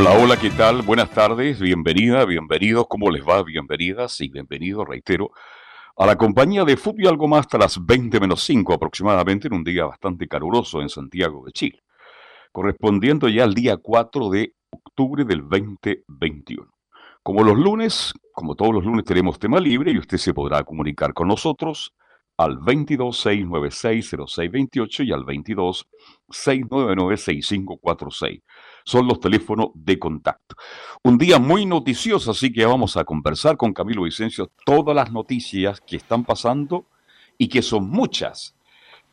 Hola, hola, ¿qué tal? Buenas tardes, bienvenida, bienvenidos, ¿cómo les va? Bienvenidas y bienvenidos, reitero, a la compañía de Fútbol algo más hasta las 20 menos 5 aproximadamente en un día bastante caluroso en Santiago de Chile, correspondiendo ya al día 4 de octubre del 2021. Como los lunes, como todos los lunes tenemos tema libre y usted se podrá comunicar con nosotros al 226960628 y al 226996546 son los teléfonos de contacto. Un día muy noticioso, así que vamos a conversar con Camilo Vicencio todas las noticias que están pasando y que son muchas.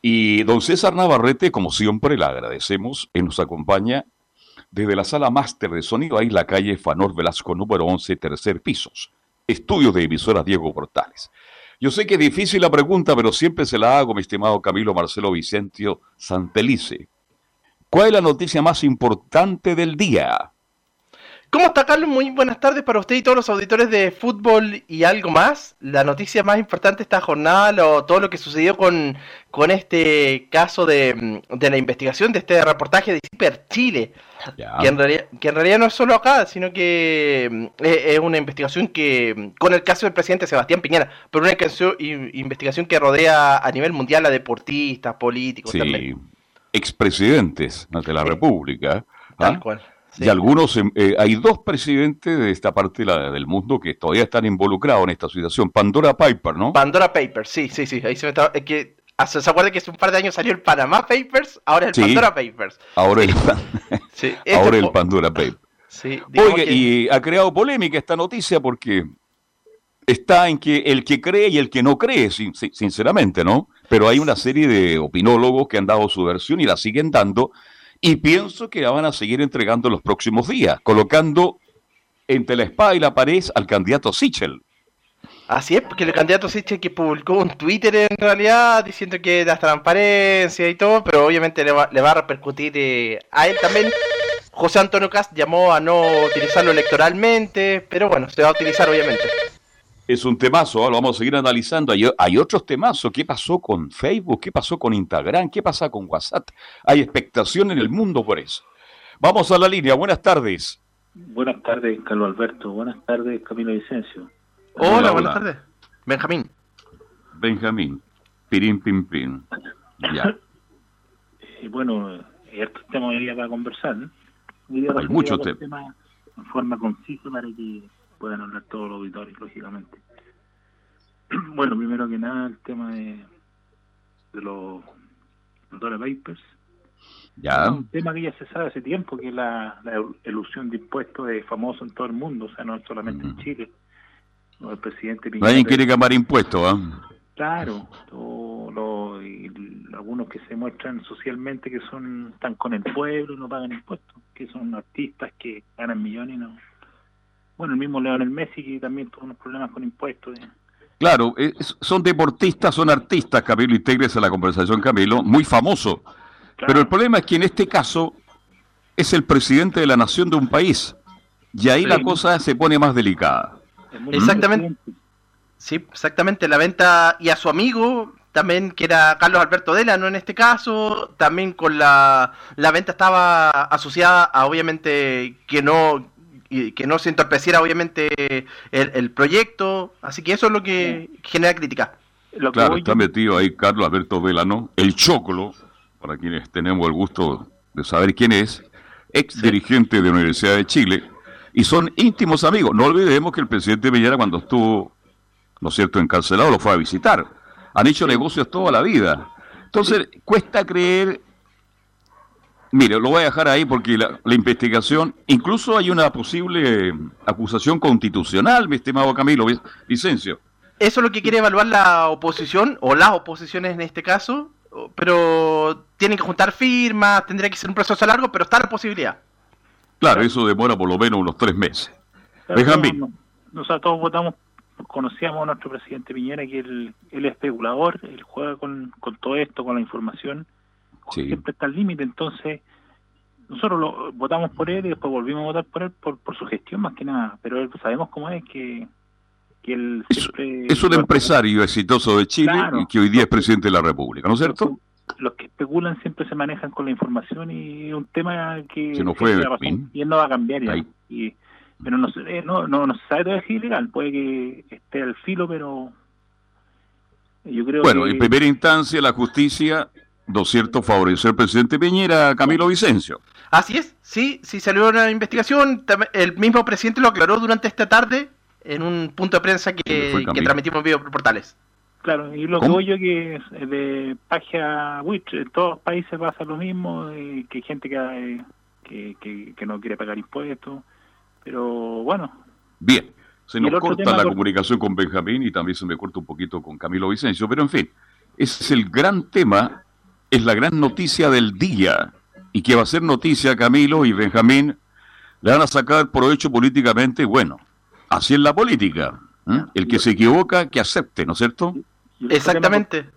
Y don César Navarrete, como siempre, le agradecemos, él nos acompaña desde la sala máster de sonido, ahí la calle Fanor Velasco número 11, tercer pisos. Estudio de emisora Diego Portales. Yo sé que es difícil la pregunta, pero siempre se la hago, mi estimado Camilo Marcelo Vicencio Santelice. ¿Cuál es la noticia más importante del día? ¿Cómo está Carlos? Muy buenas tardes para usted y todos los auditores de fútbol y algo más. La noticia más importante de esta jornada, lo, todo lo que sucedió con, con este caso de, de, la investigación de este reportaje de Ciper Chile, que en, realidad, que en, realidad, no es solo acá, sino que mm, es, es, una investigación que, con el caso del presidente Sebastián Piñera, pero una investigación que rodea a nivel mundial a deportistas, políticos sí. también expresidentes de la República. ¿ah? Tal cual. Sí. Y algunos, eh, hay dos presidentes de esta parte la, del mundo que todavía están involucrados en esta situación. Pandora Piper, ¿no? Pandora Papers, sí, sí, sí. Ahí se me está, es que, ¿Se acuerda que hace un par de años salió el Panama Papers? Ahora es el sí, Pandora Papers. Ahora el, sí, ahora el Pandora Papers. Sí, Oye, que... y ha creado polémica esta noticia porque está en que el que cree y el que no cree, sinceramente, ¿no? Pero hay una serie de opinólogos que han dado su versión y la siguen dando, y pienso que la van a seguir entregando en los próximos días, colocando entre la espada y la pared al candidato Sichel. Así es, porque el candidato Sichel que publicó un Twitter en realidad diciendo que da transparencia y todo, pero obviamente le va, le va a repercutir eh, a él también. José Antonio Cast llamó a no utilizarlo electoralmente, pero bueno, se va a utilizar obviamente es un temazo, ¿eh? lo vamos a seguir analizando. Hay, hay, otros temazos. ¿Qué pasó con Facebook? ¿Qué pasó con Instagram? ¿Qué pasa con WhatsApp? Hay expectación en el mundo por eso. Vamos a la línea. Buenas tardes. Buenas tardes, Carlos Alberto. Buenas tardes, Camilo Vicencio. Hola, hola buenas hola. tardes. Benjamín. Benjamín. Pirín, pim, pim. Ya. Eh, bueno, estos temas hoy día para conversar. ¿no? Hay muchos temas. Tema en forma concisa para que puedan hablar todos los auditores, lógicamente. Bueno, primero que nada, el tema de, de los Pandora Vipers. Ya. Un tema que ya se sabe hace tiempo, que la, la ilusión de impuestos es famoso en todo el mundo, o sea, no solamente mm. en Chile. No, el presidente Nadie quiere cambiar impuestos, ¿ah? Claro, todo lo, y algunos que se muestran socialmente que son están con el pueblo y no pagan impuestos, que son artistas que ganan millones y no, bueno, el mismo Leonel Messi que también tuvo unos problemas con impuestos. ¿eh? Claro, es, son deportistas, son artistas, Camilo, integres a la conversación, Camilo, muy famoso. Claro. Pero el problema es que en este caso es el presidente de la nación de un país. Y ahí sí. la cosa se pone más delicada. Exactamente. Sí, exactamente. La venta y a su amigo también, que era Carlos Alberto Dela, ¿no? En este caso, también con la, la venta estaba asociada a, obviamente, que no y que no se entorpeciera obviamente el, el, proyecto, así que eso es lo que genera crítica. Lo claro, está yo... metido ahí Carlos Alberto Velano, el Chocolo, para quienes tenemos el gusto de saber quién es, ex sí. dirigente de la Universidad de Chile, y son íntimos amigos. No olvidemos que el presidente Villera cuando estuvo, ¿no es cierto?, encarcelado, lo fue a visitar. Han hecho negocios toda la vida. Entonces, sí. cuesta creer Mire, lo voy a dejar ahí porque la, la, investigación, incluso hay una posible acusación constitucional, mi estimado Camilo Vicencio. Eso es lo que quiere evaluar la oposición, o las oposiciones en este caso, pero tienen que juntar firmas, tendría que ser un proceso largo, pero está la posibilidad. Claro, eso demora por lo menos unos tres meses. Nosotros todos votamos, conocíamos a nuestro presidente Piñera, que él, él es especulador, él juega con, con todo esto, con la información, siempre está al límite, entonces nosotros lo, votamos por él y después volvimos a votar por él por, por su gestión más que nada, pero sabemos cómo es que, que él siempre... Es, un empresario exitoso de Chile y que hoy día es presidente de la República, ¿no es cierto? Los que especulan siempre se manejan con la información y es un tema que... Se nos fue y él no va a cambiar ya. Y, pero no, eh, no, no, no se sabe todavía si es ilegal, puede que esté al filo, pero yo creo bueno, en primera instancia la justicia, ¿no es cierto?, favoreció al presidente Piñera, Camilo Vicencio. Así es, sí, sí salió una investigación, el mismo presidente lo aclaró durante esta tarde en un punto de prensa que, que transmitimos en video por portales. Claro, y lo que yo que de Pagia Witch, en todos los países pasa lo mismo, eh, que hay gente que, que, que, no quiere pagar impuestos, pero bueno. Bien, se nos corta la comunicación con Benjamín y también se me corta un poquito con Camilo Vicencio, pero en fin, ese es el gran tema, es la gran noticia del día y que va a ser noticia Camilo y Benjamín, le van a sacar provecho políticamente, bueno, así es la política. ¿eh? El que se equivoca, que acepte, ¿no es cierto? Exactamente.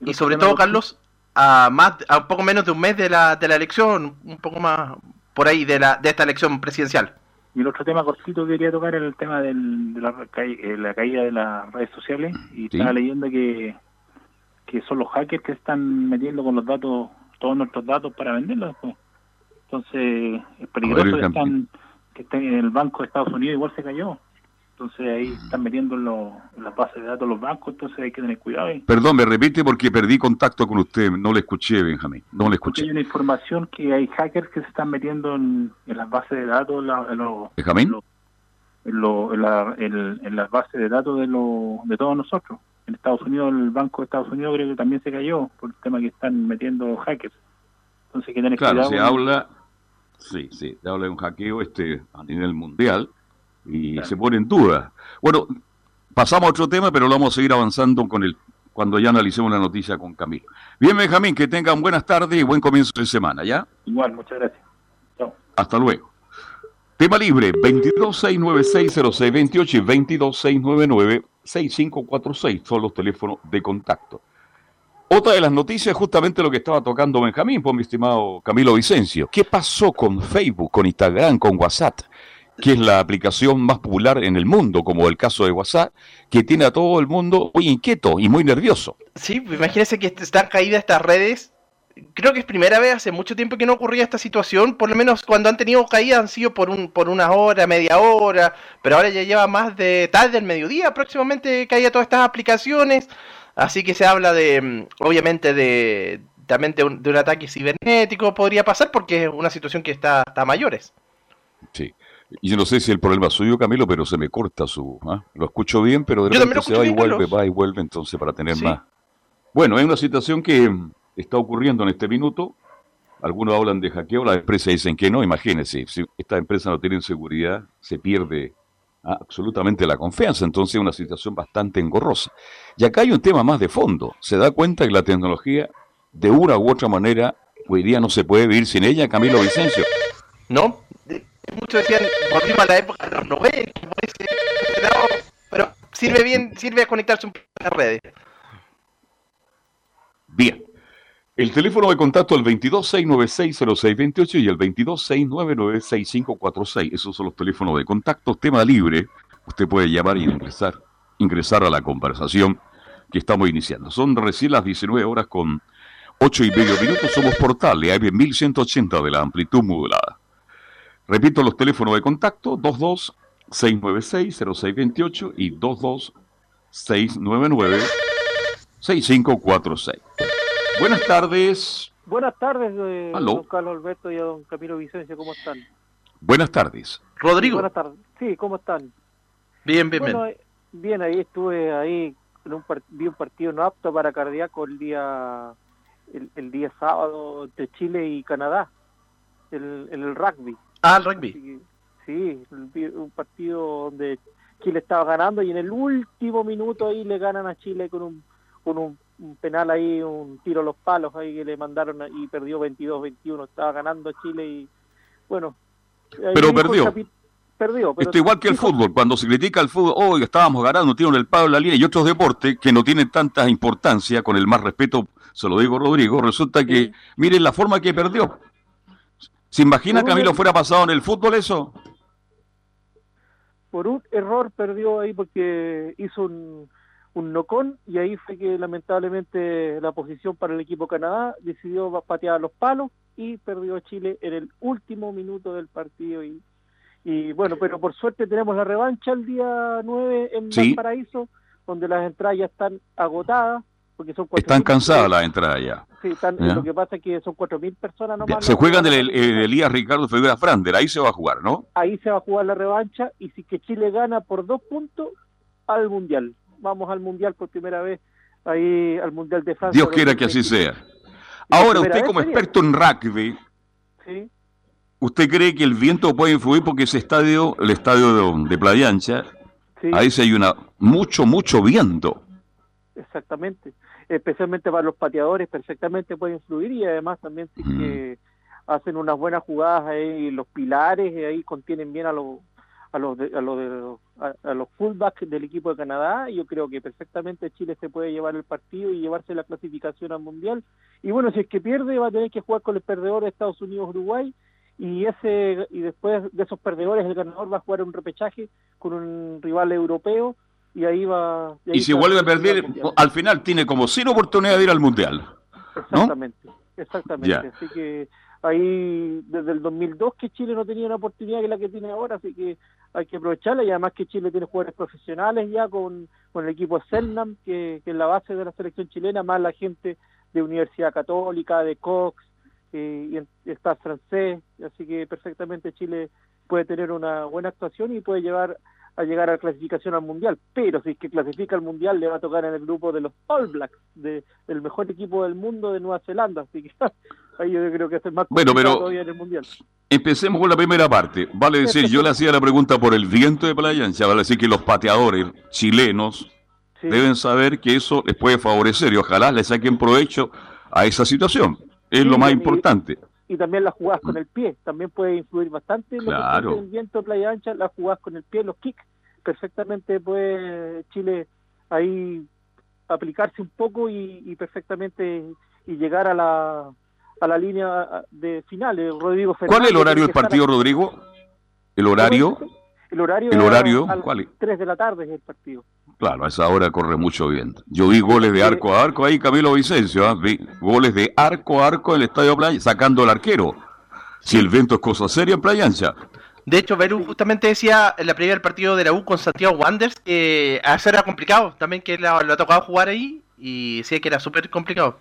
Y sobre todo, Carlos, a más a un poco menos de un mes de la, de la elección, un poco más por ahí de, la, de esta elección presidencial. Y el otro tema cortito que quería tocar era el tema del, de la, eh, la, caída de las redes sociales. Y estaba leyendo que, que son los hackers que están metiendo con los datos todos nuestros datos para venderlos después. Entonces, es peligroso que están, que estén en el Banco de Estados Unidos, igual se cayó. Entonces ahí están metiendo en, las bases de datos los bancos, entonces hay que tener cuidado. Perdón, me repite porque perdí contacto con usted, no le escuché, Benjamín, no le escuché. hay una información que hay hackers que se están metiendo en, las bases de datos, en ¿Benjamín? En, las bases de datos de, de todos nosotros en Estados Unidos, el Banco de Estados Unidos creo que también se cayó por el tema que están metiendo hackers. Entonces que tener claro, se habla, sí, sí, se habla de un hackeo este a nivel mundial y se pone en duda. Bueno, pasamos a otro tema, pero lo vamos a seguir avanzando con el cuando ya analicemos la noticia con Camilo. Bien, Benjamín, que tengan buenas tardes y buen comienzo de semana, ¿ya? Igual, muchas gracias. Chao. Hasta luego. Tema libre, 226960628 y 22699 6546 son los teléfonos de contacto. Otra de las noticias justamente lo que estaba tocando Benjamín, por mi estimado Camilo Vicencio. ¿Qué pasó con Facebook, con Instagram, con WhatsApp? que es la aplicación más popular en el mundo, como el caso de WhatsApp, que tiene a todo el mundo muy inquieto y muy nervioso. Sí, imagínense que están caídas estas redes creo que es primera vez hace mucho tiempo que no ocurría esta situación, por lo menos cuando han tenido caídas han sido por un por una hora, media hora, pero ahora ya lleva más de tarde del mediodía próximamente caía todas estas aplicaciones, así que se habla de, mm, obviamente de también de un, ataque cibernético podría pasar porque es una situación que está, a mayores. Sí. Y yo no sé si el problema es suyo, Camilo, pero se me corta su... ¿ah? Lo escucho bien, pero de repente se va y vuelve, va y vuelve, entonces para tener más... Bueno, es una situación que está ocurriendo en este minuto. Algunos hablan de hackeo, las empresas dicen que no. Imagínense, si esta empresa no tiene seguridad, se pierde ah, absolutamente la confianza. Entonces es una situación bastante engorrosa. Y acá hay un tema más de fondo. Se da cuenta que la tecnología, de una u otra manera, hoy día no se puede vivir sin ella, Camilo Vicencio. No, muchos decían, volvimos a la época de los 90, pero sirve bien, sirve a conectarse un poco a las redes. Bien. El teléfono de contacto el 226960628 y el 226996546. Esos son los teléfonos de contacto. Tema libre. Usted puede llamar y ingresar, ingresar a la conversación que estamos iniciando. Son recién las 19 horas con 8 y medio minutos. Somos portal de 1180 de la amplitud modulada. Repito los teléfonos de contacto 226960628 y 226996546. Buenas tardes. Buenas tardes, eh, don Carlos Alberto y a don Camilo Vicencio, ¿cómo están? Buenas tardes. Rodrigo. buenas tardes. Sí, ¿cómo están? Bien, bien, bien. Eh, bien, ahí estuve, ahí en un vi un partido no apto para cardíaco el día el, día sábado entre Chile y Canadá, el, el, rugby. Ah, el rugby. Sí, un partido donde Chile estaba ganando y en el último minuto ahí le ganan a Chile con un, con un, penal ahí, un tiro a los palos ahí que le mandaron y perdió 22-21. Estaba ganando Chile y bueno. Pero perdió. Perdió, Esto igual que el fútbol, cuando se critica el fútbol, hoy estábamos ganando, tienen el palo en la línea y otros deportes que no tienen tanta importancia, con el más respeto, se lo digo Rodrigo, resulta que, miren la forma que perdió. ¿Se imagina que a mí lo fuera pasado en el fútbol eso? Por un error perdió ahí porque hizo un, un nocón y ahí fue que lamentablemente la posición para el equipo Canadá decidió patear los palos y perdió Chile en el último minuto del partido y, y bueno, pero por suerte tenemos la revancha el día 9 en sí. Paraíso donde las entradas ya están agotadas están cansadas las entradas ya. Sí, lo que pasa es que son 4.000 personas nomás. Se juegan del Elías Ricardo Figueroa Frander, ahí se va a jugar, ¿no? Ahí se va a jugar la revancha y si que Chile gana por dos puntos al Mundial. Vamos al Mundial por primera vez, ahí al Mundial de Francia. Dios quiera que así sea. Ahora, usted como experto en rugby, ¿Sí? ¿usted cree que el viento puede influir porque ese estadio, el estadio de, de Playa Ancha, ahí se hay una mucho, mucho viento? Exactamente especialmente para los pateadores, perfectamente puede influir y además también si que hacen unas buenas jugadas ahí, los pilares ahí contienen bien a los a los a los a, los fullbacks del equipo de Canadá, yo creo que perfectamente Chile se puede llevar el partido y llevarse la clasificación al mundial. Y bueno, si es que pierde va a tener que jugar con el perdedor de Estados Unidos Uruguay y ese y después de esos perdedores el ganador va a jugar un repechaje con un rival europeo y ahí va... Y, si vuelve a perder, al final tiene como sin oportunidad de ir al Mundial. Exactamente, exactamente. Así que ahí desde el 2002 que Chile no tenía una oportunidad que la que tiene ahora, así que hay que aprovecharla y además que Chile tiene jugadores profesionales ya con, con el equipo Selnam, que, que es la base de la selección chilena, más la gente de Universidad Católica, de Cox, eh, y está francés, así que perfectamente Chile puede tener una buena actuación y puede llevar a llegar a la clasificación al mundial, pero si es que clasifica al mundial le va a tocar en el grupo de los All Blacks, de, del mejor equipo del mundo de Nueva Zelanda, así que ahí yo creo que es el más bueno, pero todavía en el mundial. Empecemos con la primera parte. Vale decir, yo le hacía la pregunta por el viento de playa, vale decir que los pateadores chilenos deben saber que eso les puede favorecer y ojalá le saquen provecho a esa situación. Es lo más importante y también las jugadas con el pie, también puede influir bastante claro. lo que el viento playa ancha, las jugadas con el pie, los kicks, perfectamente puede Chile ahí aplicarse un poco y, perfectamente y llegar a la a la línea de finales. Rodrigo ¿Cuál es el horario del partido, Rodrigo? ¿El horario? El horario, ¿El horario? ¿Cuál es? 3 de la tarde es el partido. Claro, a esa hora corre mucho viento. Yo vi goles de arco a arco ahí, Camilo Vicencio, ¿ah? vi goles de arco a arco en el Estadio Playa, sacando al arquero. Si el viento es cosa seria en Playa Ancha. De hecho, Perú justamente decía en la primera partido de la U con Santiago Wanderers que a era complicado, también que lo, ha tocado jugar ahí y decía que era súper complicado.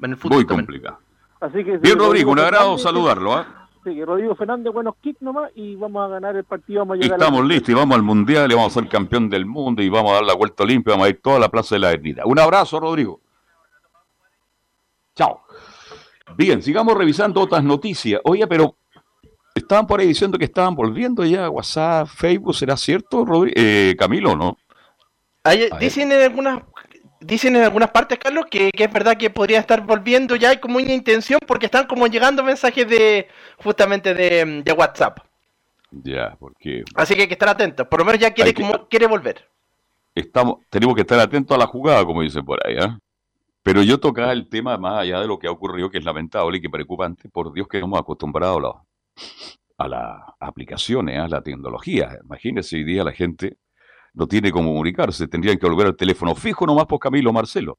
En el fútbol Muy complicado. Así que, Bien, Rodrigo, un agrado saludarlo. ¿ah? Rodrigo Fernández, buenos kicks nomás y vamos a ganar el partido. Vamos a llegar estamos listos y vamos al Mundial y vamos a ser campeón del mundo y vamos a dar la vuelta limpia, vamos a ir toda la Plaza de la Avenida. Un abrazo, Rodrigo. Chao. Bien, sigamos revisando otras noticias. Oye, pero estaban por ahí diciendo que estaban volviendo ya a WhatsApp, Facebook, ¿será cierto, eh, Camilo, no? dicen en algunas dicen en algunas partes, Carlos, que, es verdad que podría estar volviendo ya como una intención porque están como llegando mensajes de justamente de, WhatsApp. Ya, porque... Así que hay que estar atentos. Por lo menos ya quiere, quiere volver. Estamos, tenemos que estar atentos a la jugada, como dicen por ahí. ¿eh? Pero yo tocaba el tema más allá de lo que ha ocurrido, que es lamentable y que preocupante. Por Dios que hemos acostumbrado a, las aplicaciones, a la tecnología. Imagínense hoy día la gente no tiene cómo comunicarse, tendrían que volver al teléfono fijo nomás por Camilo Marcelo.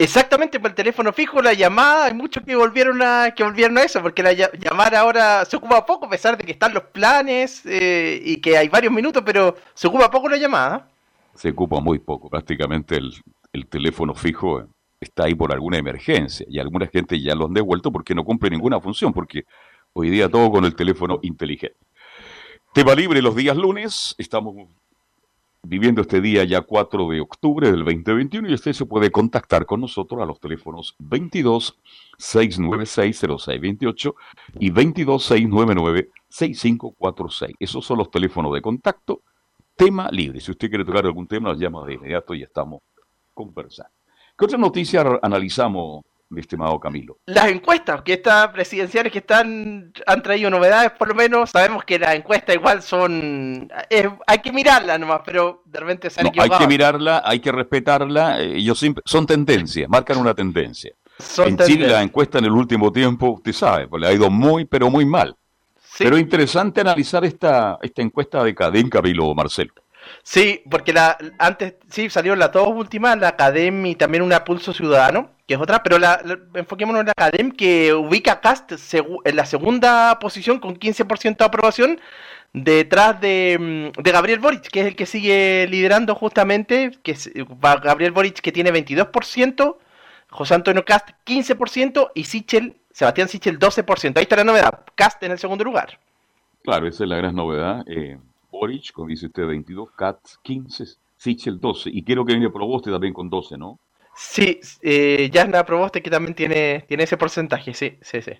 Exactamente, por el teléfono fijo, la llamada, hay muchos que volvieron a que volvieron a eso, porque la llamar ahora se ocupa poco, a pesar de que están los planes eh, y que hay varios minutos, pero se ocupa poco la llamada. Se ocupa muy poco, prácticamente el, el teléfono fijo está ahí por alguna emergencia y alguna gente ya lo han devuelto porque no cumple ninguna función, porque hoy día todo con el teléfono inteligente. Tema libre los días lunes, estamos viviendo este día ya 4 de octubre del 2021 y usted se puede contactar con nosotros a los teléfonos 22 696 0628 y 22 699 6546. Esos son los teléfonos de contacto tema libre. Si usted quiere tocar algún tema, nos llama de inmediato y estamos conversando. ¿Qué otra noticia analizamos, mi estimado Camilo? Las encuestas que están presidenciales que están han traído novedades, por lo menos sabemos que las encuestas igual son hay que mirarlas nomás, pero de repente se han Hay que mirarla, hay que respetarla. Eh, ellos son tendencias, marcan una tendencia. en Chile la encuesta en el último tiempo, usted sabe, pues le ha ido muy, pero muy mal. Pero interesante analizar esta, esta encuesta de Cadén, Camilo Marcelo. Sí, porque la, antes sí salieron las dos últimas, la Academ y también una Pulso Ciudadano, que es otra, pero la, enfoquémonos en la Academ que ubica a Cast en la segunda posición con 15% de aprobación, detrás de, mm, de, Gabriel Boric, que es el que sigue liderando justamente, que Gabriel Boric que tiene 22%, José Antonio Cast 15% y Sichel, Sebastián Sichel 12%. Ahí está la novedad, Cast en el segundo lugar. Claro, esa es la gran novedad. Eh, Boric, como dice usted, 22, Katz 15, Sichel 12. Y quiero que viene Proboste también con 12, ¿no? Sí, eh, Jasna Proboste que también tiene, tiene ese porcentaje, sí, sí, sí.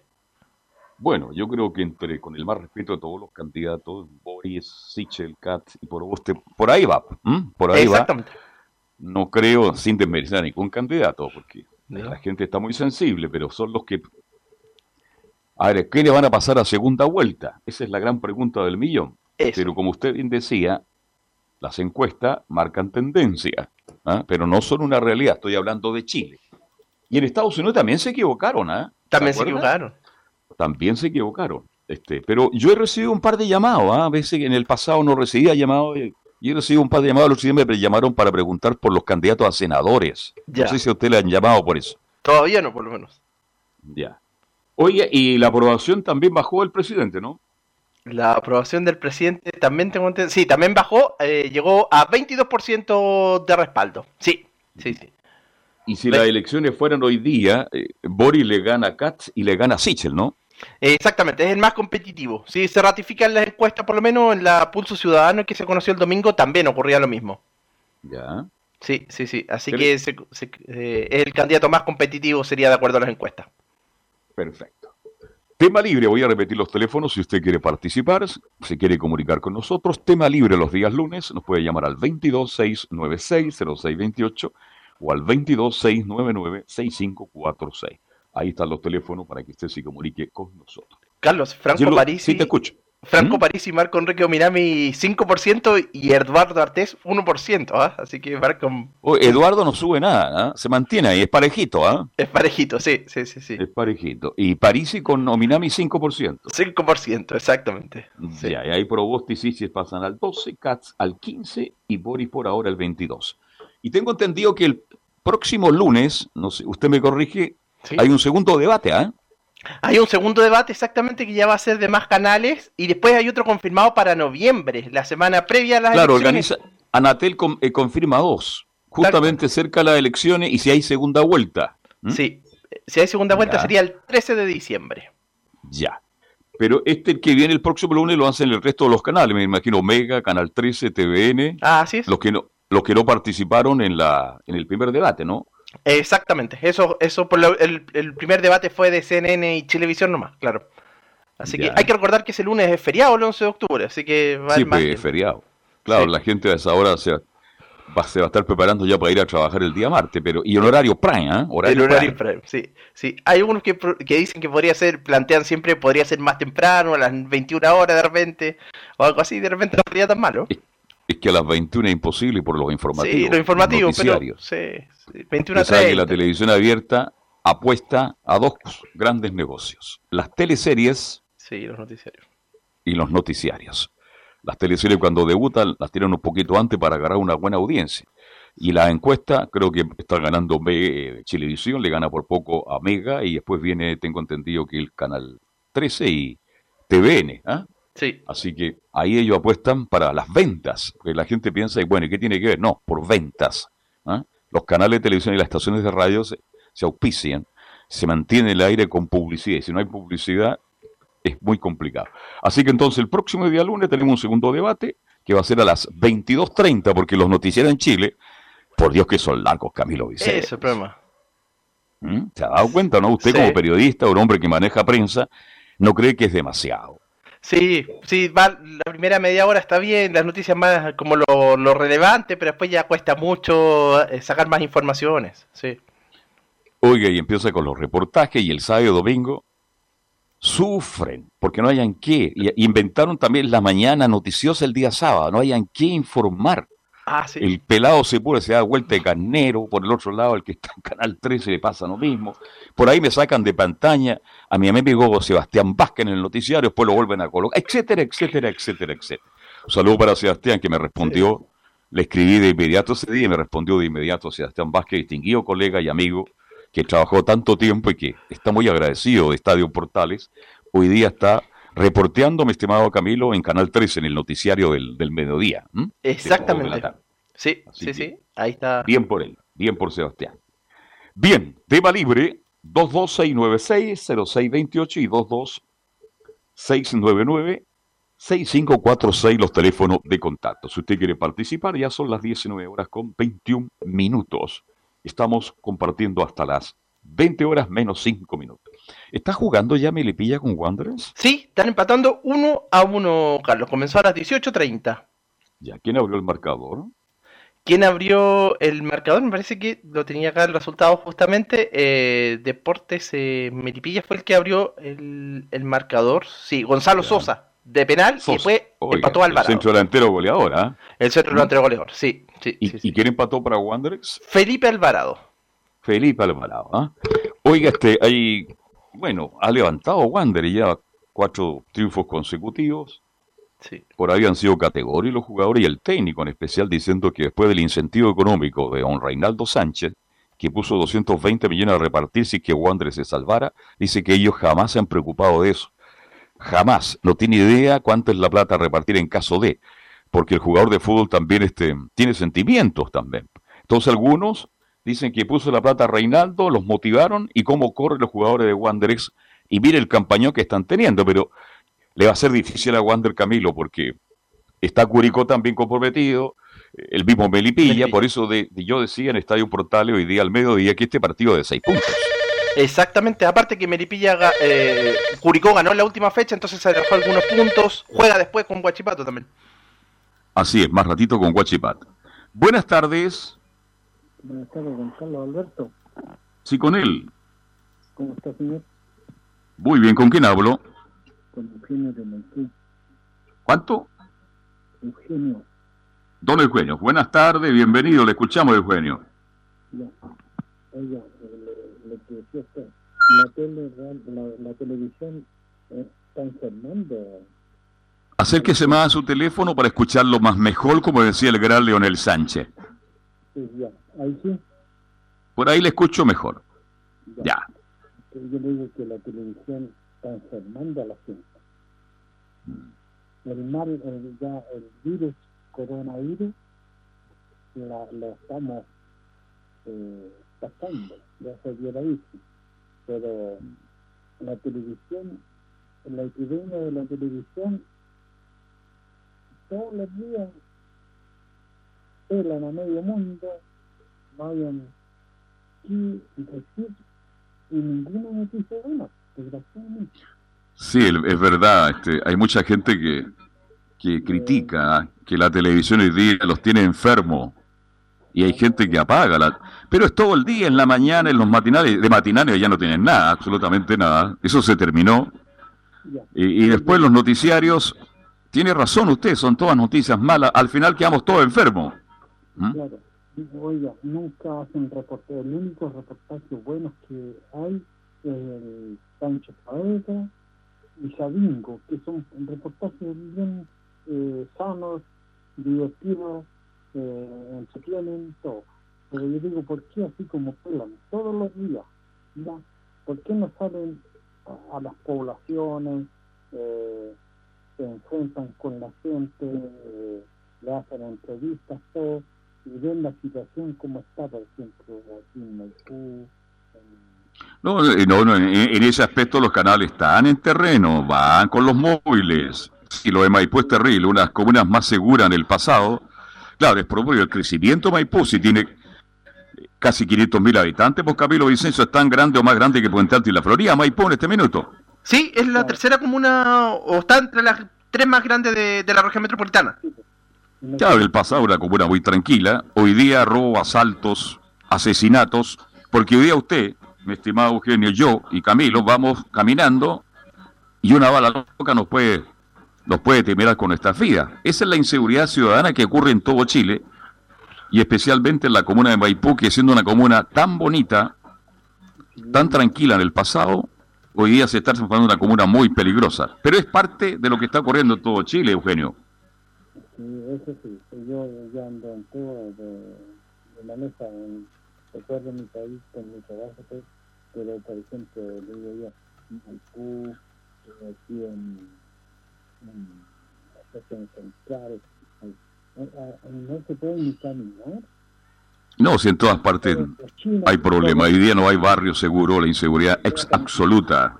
Bueno, yo creo que entre, con el más respeto de todos los candidatos, Boris, Sichel, Katz y Proboste, por ahí va, por ahí Exactamente. va. No creo, sin desmerecer a ningún candidato, porque la gente está muy sensible, pero son los que... A ver, ¿qué le van a pasar a segunda vuelta? Esa es la gran pregunta del millón. Pero como usted bien decía, las encuestas marcan tendencia, ¿ah? pero no son una realidad. Estoy hablando de Chile. Y en Estados Unidos también se equivocaron, ¿ah? También se, equivocaron. También se equivocaron. Este, pero yo he recibido un par de llamados, ¿ah? a veces en el pasado no recibía llamados, y he recibido un par de llamados, los días me llamaron para preguntar por los candidatos a senadores. No sé si a usted le han llamado por eso. Todavía no, por lo menos. Ya. Oye, y la aprobación también bajó el presidente, ¿no? La aprobación del presidente también tengo entendido. Sí, también bajó, eh, llegó a 22% de respaldo. Sí, sí, sí. Y si las elecciones fueran hoy día, eh, Boris le gana a Katz y le gana a Sichel, ¿no? exactamente, es el más competitivo. Si se ratifica en la encuesta, por lo menos en la Pulso Ciudadano que se conoció el domingo, también ocurría lo mismo. Ya. Sí, sí, sí. Así que eh, el candidato más competitivo sería de acuerdo a las encuestas. Perfecto. Tema libre, voy a repetir los teléfonos si usted quiere participar, si quiere comunicar con nosotros. Tema libre los días lunes, nos puede llamar al 226960628 o al 226996546. Ahí están los teléfonos para que usted se comunique con nosotros. Carlos, Franco París. Sí, te escucho. Franco ¿Mm? París y Marco Enrique Ominami 5% y Eduardo Artés 1%, ¿ah? Así que Marco... Eduardo no sube nada, ¿ah? se mantiene ahí, es parejito, ¿ah? Es parejito, sí, sí, sí, sí. Es parejito. Y Parisi con Ominami 5%. 5%, exactamente. Ya, y ahí Probosti y Sisis pasan al 12, Katz al 15 y Boris por ahora al 22. Y tengo entendido que el próximo lunes, no sé, usted me corrige, hay un segundo debate, ¿ah? Hay un segundo debate exactamente que ya va a ser de más canales y después hay otro confirmado para noviembre, la semana previa a las claro, organiza, Anatel eh, confirma dos, justamente cerca de las elecciones y si hay segunda vuelta. Sí, si hay segunda vuelta sería el 13 de diciembre. Ya. Pero este que viene el próximo lunes lo hacen el resto de los canales, me imagino Mega, Canal 13, TVN. Ah, así es. Los que no, los que no participaron en, la, en el primer debate, ¿no? Exactamente, eso, eso por el, primer debate fue de CNN y Televisión nomás, claro. Así que hay que recordar que ese lunes es feriado el 11 de octubre, así que va Sí, pues, es feriado. Claro, la gente a esa hora se va, se va a estar preparando ya para ir a trabajar el día martes, pero y en horario prime, ¿eh? Horario el horario prime. sí. Sí, hay unos que, que, dicen que podría ser, plantean siempre, podría ser más temprano, a las 21 horas de repente, o algo así, de repente no sería tan malo. Es que a las 21 es imposible por los informativos. Sí, los informativos, pero, sí, sí, 21 a que la televisión abierta apuesta a dos grandes negocios. Las teleseries. Sí, los noticiarios. Y los noticiarios. Las teleseries cuando debutan las tiran un poquito antes para agarrar una buena audiencia. Y la encuesta creo que está ganando eh, Chilevisión, le gana por poco a Mega y después viene, tengo entendido que el canal 13 y TVN. ¿ah? Así que ahí ellos apuestan para las ventas, porque la gente piensa, y bueno, ¿y qué tiene que ver? No, por ventas. ¿ah? Los canales de televisión y las estaciones de radio se, auspician, se mantiene el aire con publicidad, y si no hay publicidad es muy complicado. Así que entonces el próximo día lunes tenemos un segundo debate, que va a ser a las 22.30, porque los noticieros en Chile, por Dios que son largos, Camilo Vicente. Ese problema. ¿Mm? ¿Se ha dado cuenta, no? Usted como periodista, un hombre que maneja prensa, no cree que es demasiado. Sí, sí, va, la primera media hora está bien, las noticias más como lo, lo relevante, pero después ya cuesta mucho eh, sacar más informaciones, sí. Oiga, y empieza con los reportajes y el sábado domingo sufren porque no hayan qué. Inventaron también la mañana noticiosa el día sábado, no hayan qué informar. Ah, el pelado se pone, se da vuelta de carnero, por el otro lado el que está en Canal 13 le pasa lo mismo. Por ahí me sacan de pantalla a mi amigo Sebastián Vázquez en el noticiario, después lo vuelven a colocar, etcétera, etcétera, etcétera, etcétera. Un saludo para Sebastián que me respondió, le escribí de inmediato ese día y me respondió de inmediato Sebastián Vázquez, distinguido colega y amigo que trabajó tanto tiempo y que está muy agradecido de Estadio Portales. Hoy día está reporteando, mi estimado Camilo, en Canal 13, en el noticiario del, mediodía. Exactamente. Sí, sí, sí. Ahí está. Bien por él, bien por Sebastián. Bien, tema libre, 22696-0628 y 22699-6546, los teléfonos de contacto. Si usted quiere participar, ya son las 19 horas con 21 minutos. Estamos compartiendo hasta las 20 horas menos 5 minutos. ¿Está jugando ya Melipilla con Wanderers? Sí, están empatando 1 a 1, Carlos. Comenzó a las 18.30. Ya, ¿quién abrió el marcador? ¿Quién abrió el marcador? Me parece que lo tenía acá el resultado justamente. Eh, Deportes eh, Melipilla fue el que abrió el, marcador. Sí, Gonzalo Sosa, de penal, y fue empató Alvarado. El centro delantero goleador, ¿ah? El centro delantero goleador, sí. sí ¿Y, quién empató para Wanderers? Felipe Alvarado. Felipe Alvarado, ¿ah? Oiga, este, hay bueno, ha levantado Wander y ya cuatro triunfos consecutivos. Sí. Por ahí han sido categóricos los jugadores y el técnico en especial diciendo que después del incentivo económico de don Reinaldo Sánchez, que puso 220 millones a repartir si que Wander se salvara, dice que ellos jamás se han preocupado de eso. Jamás. No tiene idea cuánto es la plata a repartir en caso de. Porque el jugador de fútbol también este, tiene sentimientos también. Entonces algunos Dicen que puso la plata a Reinaldo, los motivaron y cómo corren los jugadores de Wanderers. Y mire el campañón que están teniendo, pero le va a ser difícil a Wander Camilo porque está Curicó también comprometido, el mismo Melipilla, por eso de, yo decía en Estadio Portales hoy día al mediodía que este partido de seis puntos. Exactamente, aparte que Melipilla, eh, Curicó ganó en la última fecha, entonces se dejó algunos puntos, juega después con Guachipato también. Así es, más ratito con Guachipato. Buenas tardes. Buenas tardes, con Carlos Alberto. Sí, con él. ¿Cómo está, señor? Muy bien, ¿con quién hablo? Con Eugenio de Maipú. ¿Cuánto? Eugenio. Don Eugenio, buenas tardes, bienvenido, le escuchamos, Eugenio. Ya. Oiga, le, le decía usted, la, tele, la, la televisión está enfermando. Acérquese más a su teléfono para escucharlo más mejor, como decía el gran Leonel Sánchez. Sí, ya. Ahí sí. Por ahí le escucho mejor. Ya. Yo le digo que la televisión está enfermando a la gente. El mal, el, ya el virus, coronavirus, la, la estamos eh, pasando, ya se hubiera visto. Pero la televisión, la epidemia de la televisión, todos los días pelan a medio mundo, vayan y decir y ninguna noticia buena, desgraciadamente. Sí, es verdad, este, hay mucha gente que, que critica que la televisión hoy día los tiene enfermos y hay gente que apaga la... Pero es todo el día, en la mañana, en los matinales, de matinales ya no tienen nada, absolutamente nada, eso se terminó. Y, y, después los noticiarios, tiene razón usted, son todas noticias malas, al final quedamos todos enfermos. ¿Mm? Claro oiga, nunca hacen reportaje, el único reportaje bueno que hay es el Pancho Paeta y Sabingo, que son reportajes bien eh, sanos, divertidos, eh, entretienen, todo. Pero yo digo, ¿por qué así como pelan todos los días? ¿ya? ¿Por qué no salen a, las poblaciones, eh, se enfrentan con la gente, eh, le hacen entrevistas, todo? Y la situación como está, por ejemplo, aquí en Maipú. No, eh, no, no en, ese aspecto los canales están en terreno, van con los móviles. Y lo de Maipú es terrible, unas comunas más seguras en el pasado. Claro, es propio el crecimiento de Maipú, si tiene casi 500.000 habitantes, pues Camilo Vicencio es tan grande o más grande que Puente Alto y la Florida, Maipú en este minuto. Sí, es la tercera comuna, o está entre las tres más grandes de, la región metropolitana. Claro, el pasado era una comuna muy tranquila. Hoy día robo, asaltos, asesinatos, porque hoy día usted, mi estimado Eugenio, yo y Camilo vamos caminando y una bala loca nos puede, nos puede terminar con nuestra vida. Esa es la inseguridad ciudadana que ocurre en todo Chile y especialmente en la comuna de Maipú, que siendo una comuna tan bonita, tan tranquila en el pasado, hoy día se está transformando en una comuna muy peligrosa. Pero es parte de lo que está ocurriendo en todo Chile, Eugenio. Sí, eso sí. Yo ya ando en todo de, la mesa. recuerdo mi país con mi trabajo, pues, pero por ejemplo, le digo yo, Maipú, aquí en, en estación central, no se puede ni caminar. No, si en todas partes hay problemas. Hoy día no hay barrio seguro, la inseguridad es absoluta.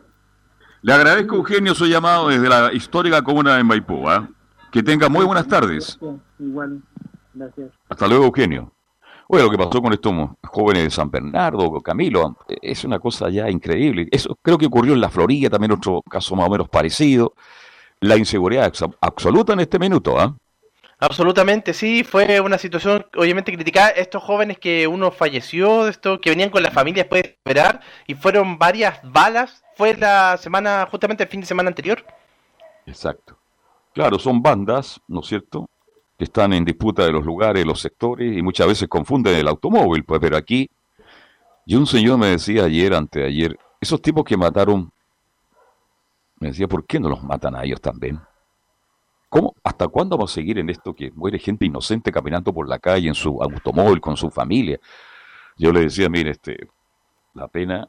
Le agradezco, Eugenio, su llamado desde la histórica comuna de Maipú. ¿ah? Que tenga muy buenas tardes. Igual, gracias. Hasta luego, Eugenio. Oye, lo que pasó con estos jóvenes de San Bernardo, Camilo, es una cosa ya increíble. Eso creo que ocurrió en la Florida, también otro caso más o menos parecido. La inseguridad absoluta en este minuto, ¿ah? Absolutamente, sí, fue una situación obviamente criticada. Estos jóvenes que uno falleció, de esto, que venían con la familia después de esperar, y fueron varias balas, fue la semana, justamente el fin de semana anterior. Exacto. Claro, son bandas, ¿no es cierto?, que están en disputa de los lugares, los sectores, y muchas veces confunden el automóvil, pues, pero aquí, y un señor me decía ayer, anteayer, esos tipos que mataron, me decía, ¿por qué no los matan a ellos también? ¿Cómo? ¿Hasta cuándo vamos a seguir en esto que muere gente inocente caminando por la calle en su automóvil con su familia? Yo le decía, mire, este, la pena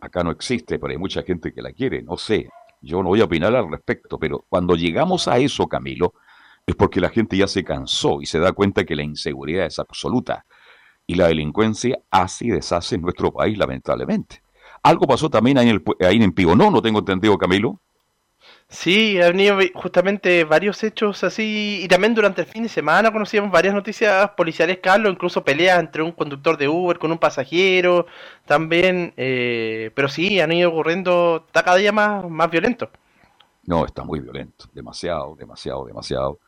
acá no existe, pero hay mucha gente que la quiere, no sé. Yo no voy a opinar al respecto, pero cuando llegamos a eso, Camilo, es porque la gente ya se cansó y se da cuenta que la inseguridad es absoluta y la delincuencia hace y deshace en nuestro país, lamentablemente. Algo pasó también ahí en, el, ahí en Pigonó, no tengo entendido, Camilo. Sí, han venido justamente varios hechos así, y también durante el fin de semana conocíamos varias noticias policiales, Carlos, incluso peleas entre un conductor de Uber con un pasajero, también, eh, pero sí, han ido ocurriendo, está cada día más, más violento. No, está muy violento, demasiado, demasiado, demasiado.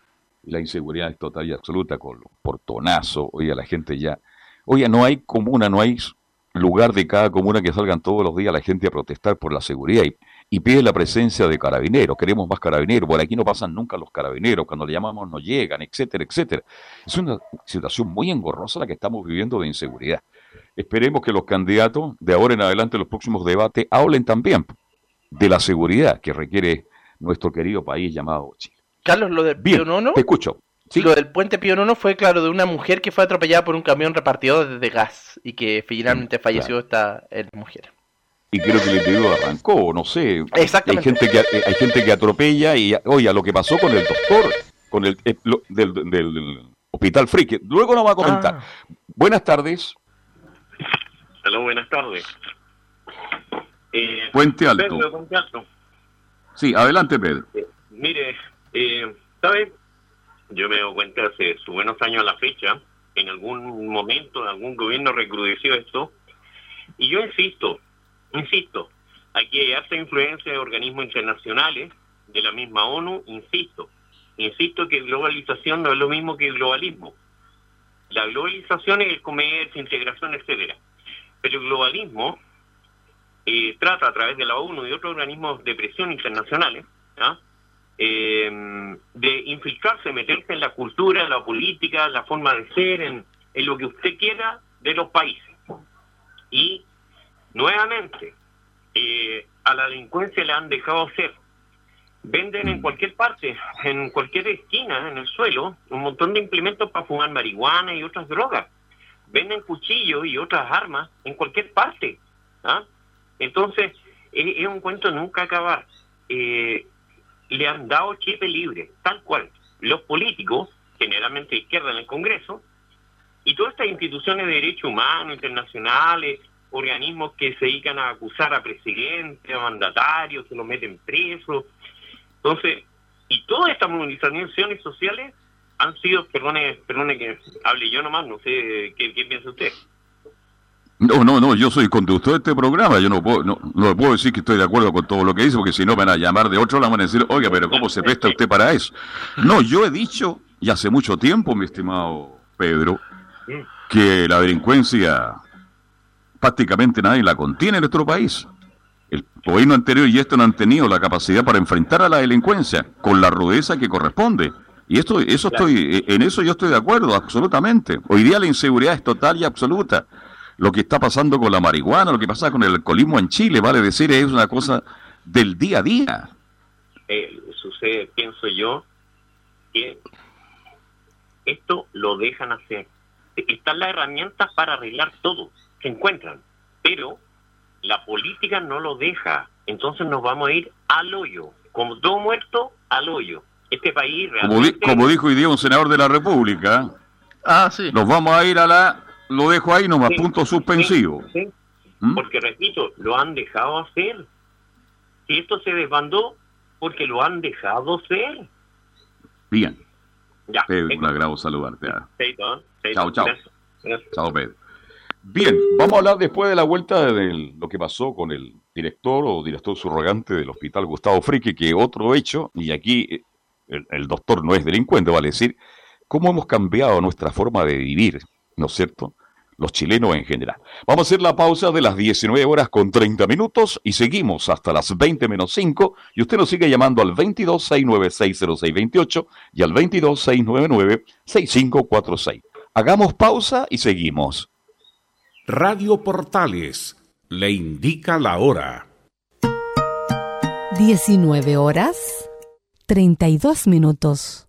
La inseguridad es total y absoluta con los portonazos, oye, la gente ya, oye, no hay comuna, no hay lugar de cada comuna que salgan todos los días la gente a protestar por la seguridad. Y y pide la presencia de carabineros. Queremos más carabineros. Por aquí no pasan nunca los carabineros. Cuando le llamamos no llegan, etcétera, etcétera. Es una situación muy engorrosa la que estamos viviendo de inseguridad. Esperemos que los candidatos de ahora en adelante, en los próximos debates, hablen también de la seguridad que requiere nuestro querido país llamado Chile. Carlos, lo del Pío Nono. Te escucho. Lo del puente Pío Nono fue, claro, de una mujer que fue atropellada por un camión repartidor de gas y que finalmente falleció esta mujer y creo que el individuo arrancó, no sé. Exactamente. Hay gente que, hay gente que atropella y, oye, lo que pasó con el doctor, con el, eh, del, Hospital Free, luego nos va a comentar. Ah. Buenas tardes. Hola, buenas tardes. Eh, Puente Alto. Sí, adelante, Pedro. Eh, mire, eh, ¿sabe? Yo me doy cuenta hace sus buenos años a la fecha, en algún momento, en algún gobierno recrudeció esto, y yo insisto, Insisto, aquí hay harta influencia de organismos internacionales, de la misma ONU, insisto. Insisto que globalización no es lo mismo que globalismo. La globalización es el comercio, integración, etcétera. Pero el globalismo eh, trata a través de la ONU y otros organismos de presión internacionales ¿ah? em, de infiltrarse, meterse en la cultura, la política, la forma de ser, en lo que usted quiera de los países. Y Nuevamente, eh, a la delincuencia le han dejado ser. Venden en mm. cualquier parte, en cualquier esquina, en el suelo, un montón de implementos para fumar marihuana y otras drogas. Venden cuchillos y otras armas en cualquier parte. ¿ah? Entonces, es, un cuento nunca acabar. Eh, le han dado chip libre, tal cual. Los políticos, generalmente izquierda en el Congreso, y todas estas instituciones de derechos humanos internacionales, organismos que se dedican a acusar a presidentes, a mandatarios, que los meten presos. Entonces, y todas estas movilizaciones sociales han sido, perdone, perdone que hable yo nomás, no sé qué, piensa usted. No, no, no, yo soy conductor de este programa, yo no puedo, no, no puedo decir que estoy de acuerdo con todo lo que dice, porque si no van a llamar de otro, le van a decir, oiga, pero ¿cómo se presta usted para eso? No, yo he dicho, y hace mucho tiempo, mi estimado Pedro, que la delincuencia prácticamente nadie la contiene en nuestro país. El gobierno anterior y este no han tenido la capacidad para enfrentar a la delincuencia con la rudeza que corresponde. Y esto, eso estoy, en eso yo estoy de acuerdo, absolutamente. Hoy día la inseguridad es total y absoluta lo que está pasando con la marihuana, lo que pasa con el alcoholismo en Chile, vale decir, es una cosa del día a día. Eh, sucede, pienso yo, que esto lo dejan hacer. Están las herramientas para arreglar todo, se encuentran, pero la política no lo deja. Entonces nos vamos a ir al hoyo, como todo muerto, al hoyo. Este país realmente... Como, como dijo hoy día un senador de la República, ah, sí. nos vamos a ir a la lo dejo ahí nomás, punto suspensivo. ¿Mm? Porque repito, lo han dejado hacer. Si esto se desbandó, porque lo han dejado hacer. Bien. Ya. Pedro, un agrado saludarte. ¿ah? Chao, chao. Chao, Pedro. Bien, vamos a hablar después de la vuelta de lo que pasó con el director o director subrogante del hospital Gustavo Frique, que otro hecho, y aquí eh, el, el doctor no es delincuente, vale decir, cómo hemos cambiado nuestra forma de vivir, ¿no es cierto? Los chilenos en general. Vamos a hacer la pausa de las 19 horas con 30 minutos y seguimos hasta las 20 menos 5 y usted nos sigue llamando al 2269-60628 y al 22699-6546. Hagamos pausa y seguimos. Radio Portales le indica la hora. 19 horas 32 minutos.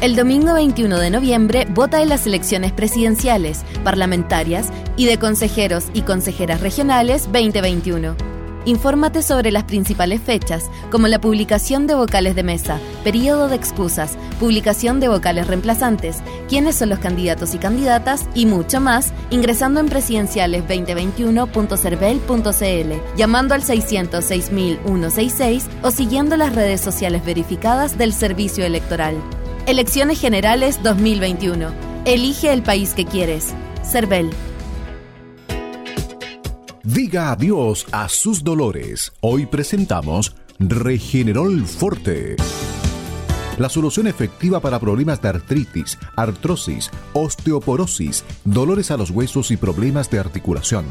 El domingo 21 de noviembre vota en las elecciones presidenciales, parlamentarias y de consejeros y consejeras regionales 2021. Infórmate sobre las principales fechas, como la publicación de vocales de mesa, periodo de excusas, publicación de vocales reemplazantes, quiénes son los candidatos y candidatas y mucho más, ingresando en presidenciales2021.cervel.cl, llamando al 606.166 o siguiendo las redes sociales verificadas del Servicio Electoral. Elecciones Generales 2021. Elige el país que quieres. CERVEL. Diga adiós a sus dolores. Hoy presentamos Regenerol Forte. La solución efectiva para problemas de artritis, artrosis, osteoporosis, dolores a los huesos y problemas de articulación.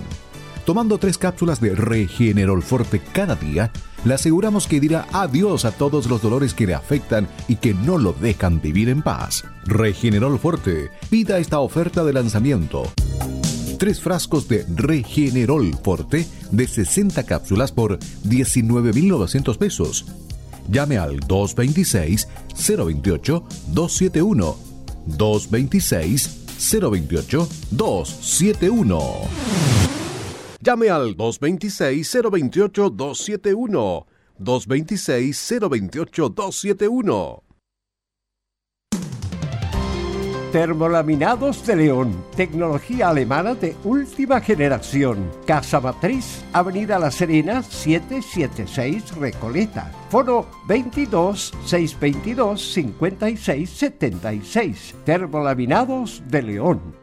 Tomando tres cápsulas de Regenerol Forte cada día, le aseguramos que dirá adiós a todos los dolores que le afectan y que no lo dejan vivir en paz. Regenerol Forte. Pida esta oferta de lanzamiento. Tres frascos de Regenerol Forte de 60 cápsulas por 19.900 pesos. Llame al 226-028-271. 226-028-271. Llame al 226-028-271. 226-028-271. Termolaminados de León, tecnología alemana de última generación. Casa Matriz, Avenida La Serena, 776 Recoleta. Foro 22 622 5676. Termolaminados de León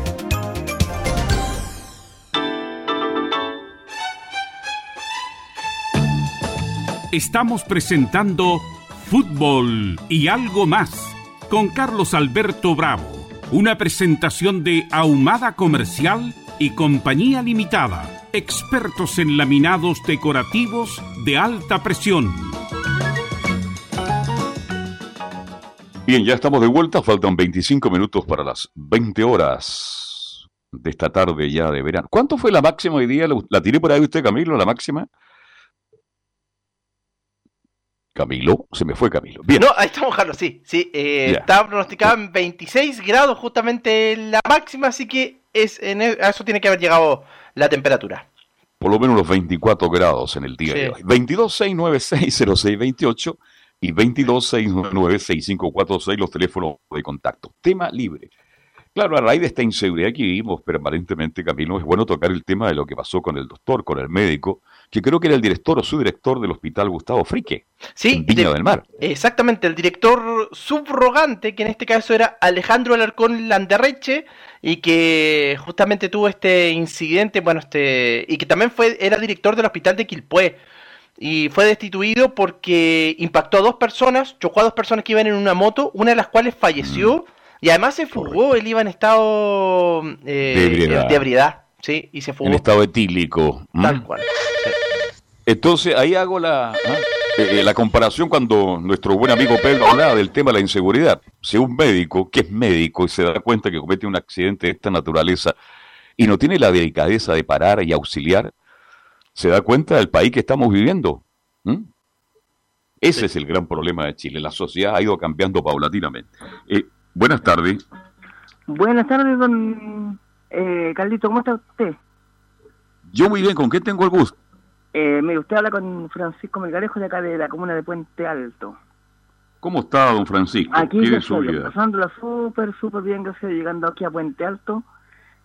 Estamos presentando Fútbol y algo más con Carlos Alberto Bravo, una presentación de Ahumada Comercial y Compañía Limitada, expertos en laminados decorativos de alta presión. Bien, ya estamos de vuelta, faltan 25 minutos para las 20 horas de esta tarde ya de verano. ¿Cuánto fue la máxima hoy día? ¿La tiré por ahí usted, Camilo, la máxima? Camilo, se me fue Camilo. Bien. No, ahí estamos, Carlos, sí. sí eh, Estaba pronosticado en 26 grados justamente la máxima, así que es en e, a eso tiene que haber llegado la temperatura. Por lo menos los 24 grados en el día de hoy. 2269600628 y 22696546 los teléfonos de contacto. Tema libre. Claro, a raíz de esta inseguridad que vivimos permanentemente, Camilo, es bueno tocar el tema de lo que pasó con el doctor, con el médico, que creo que era el director o subdirector del hospital Gustavo Frique, sí, en Viña del Mar. Exactamente, el director subrogante, que en este caso era Alejandro Alarcón Landerreche, y que justamente tuvo este incidente, bueno, este, y que también fue, era director del hospital de Quilpué y fue destituido porque impactó a dos personas, chocó a dos personas que iban en una moto, una de las cuales falleció. Mm. Y además se fugó, él iba en estado eh, de, ebriedad. ¿sí? Y se fugó. En estado etílico. Tal cual. Entonces ahí hago la, ¿ah? eh, eh, la comparación cuando nuestro buen amigo Pedro hablaba del tema de la inseguridad. Si un médico, que es médico, y se da cuenta que comete un accidente de esta naturaleza y no tiene la delicadeza de parar y auxiliar, se da cuenta del país que estamos viviendo. Ese es el gran problema de Chile. La sociedad ha ido cambiando paulatinamente. Eh, Buenas tardes. Buenas tardes, don eh, Carlito. ¿Cómo está usted? Yo muy bien. ¿Con qué tengo el gusto? Eh, mire, usted habla con Francisco Melgarejo de acá de la comuna de Puente Alto. ¿Cómo está, don Francisco? Aquí ¿Qué su vida? pasándola súper, súper bien, gracias, llegando aquí a Puente Alto.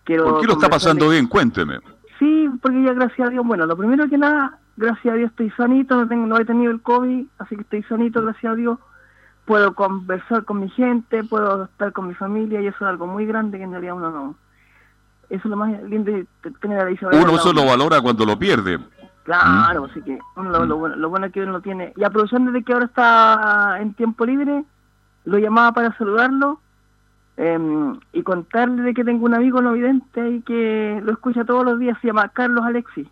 Quiero ¿Por qué lo está pasando bien? Cuénteme. Sí, porque ya gracias a Dios, bueno, lo primero que nada, gracias a Dios estoy sanito, no, tengo, no he tenido el COVID, así que estoy sanito, gracias a Dios puedo conversar con mi gente, puedo estar con mi familia y eso es algo muy grande que en realidad uno no. Eso es lo más lindo de tener a la Uno solo valora cuando lo pierde. Claro, así que uno lo, bueno, lo, bueno, es que uno lo tiene. Y aprovechando de que ahora está en tiempo libre, lo llamaba para saludarlo em, y contarle de que tengo un amigo no vidente y que lo escucha todos los días, se llama Carlos Alexis.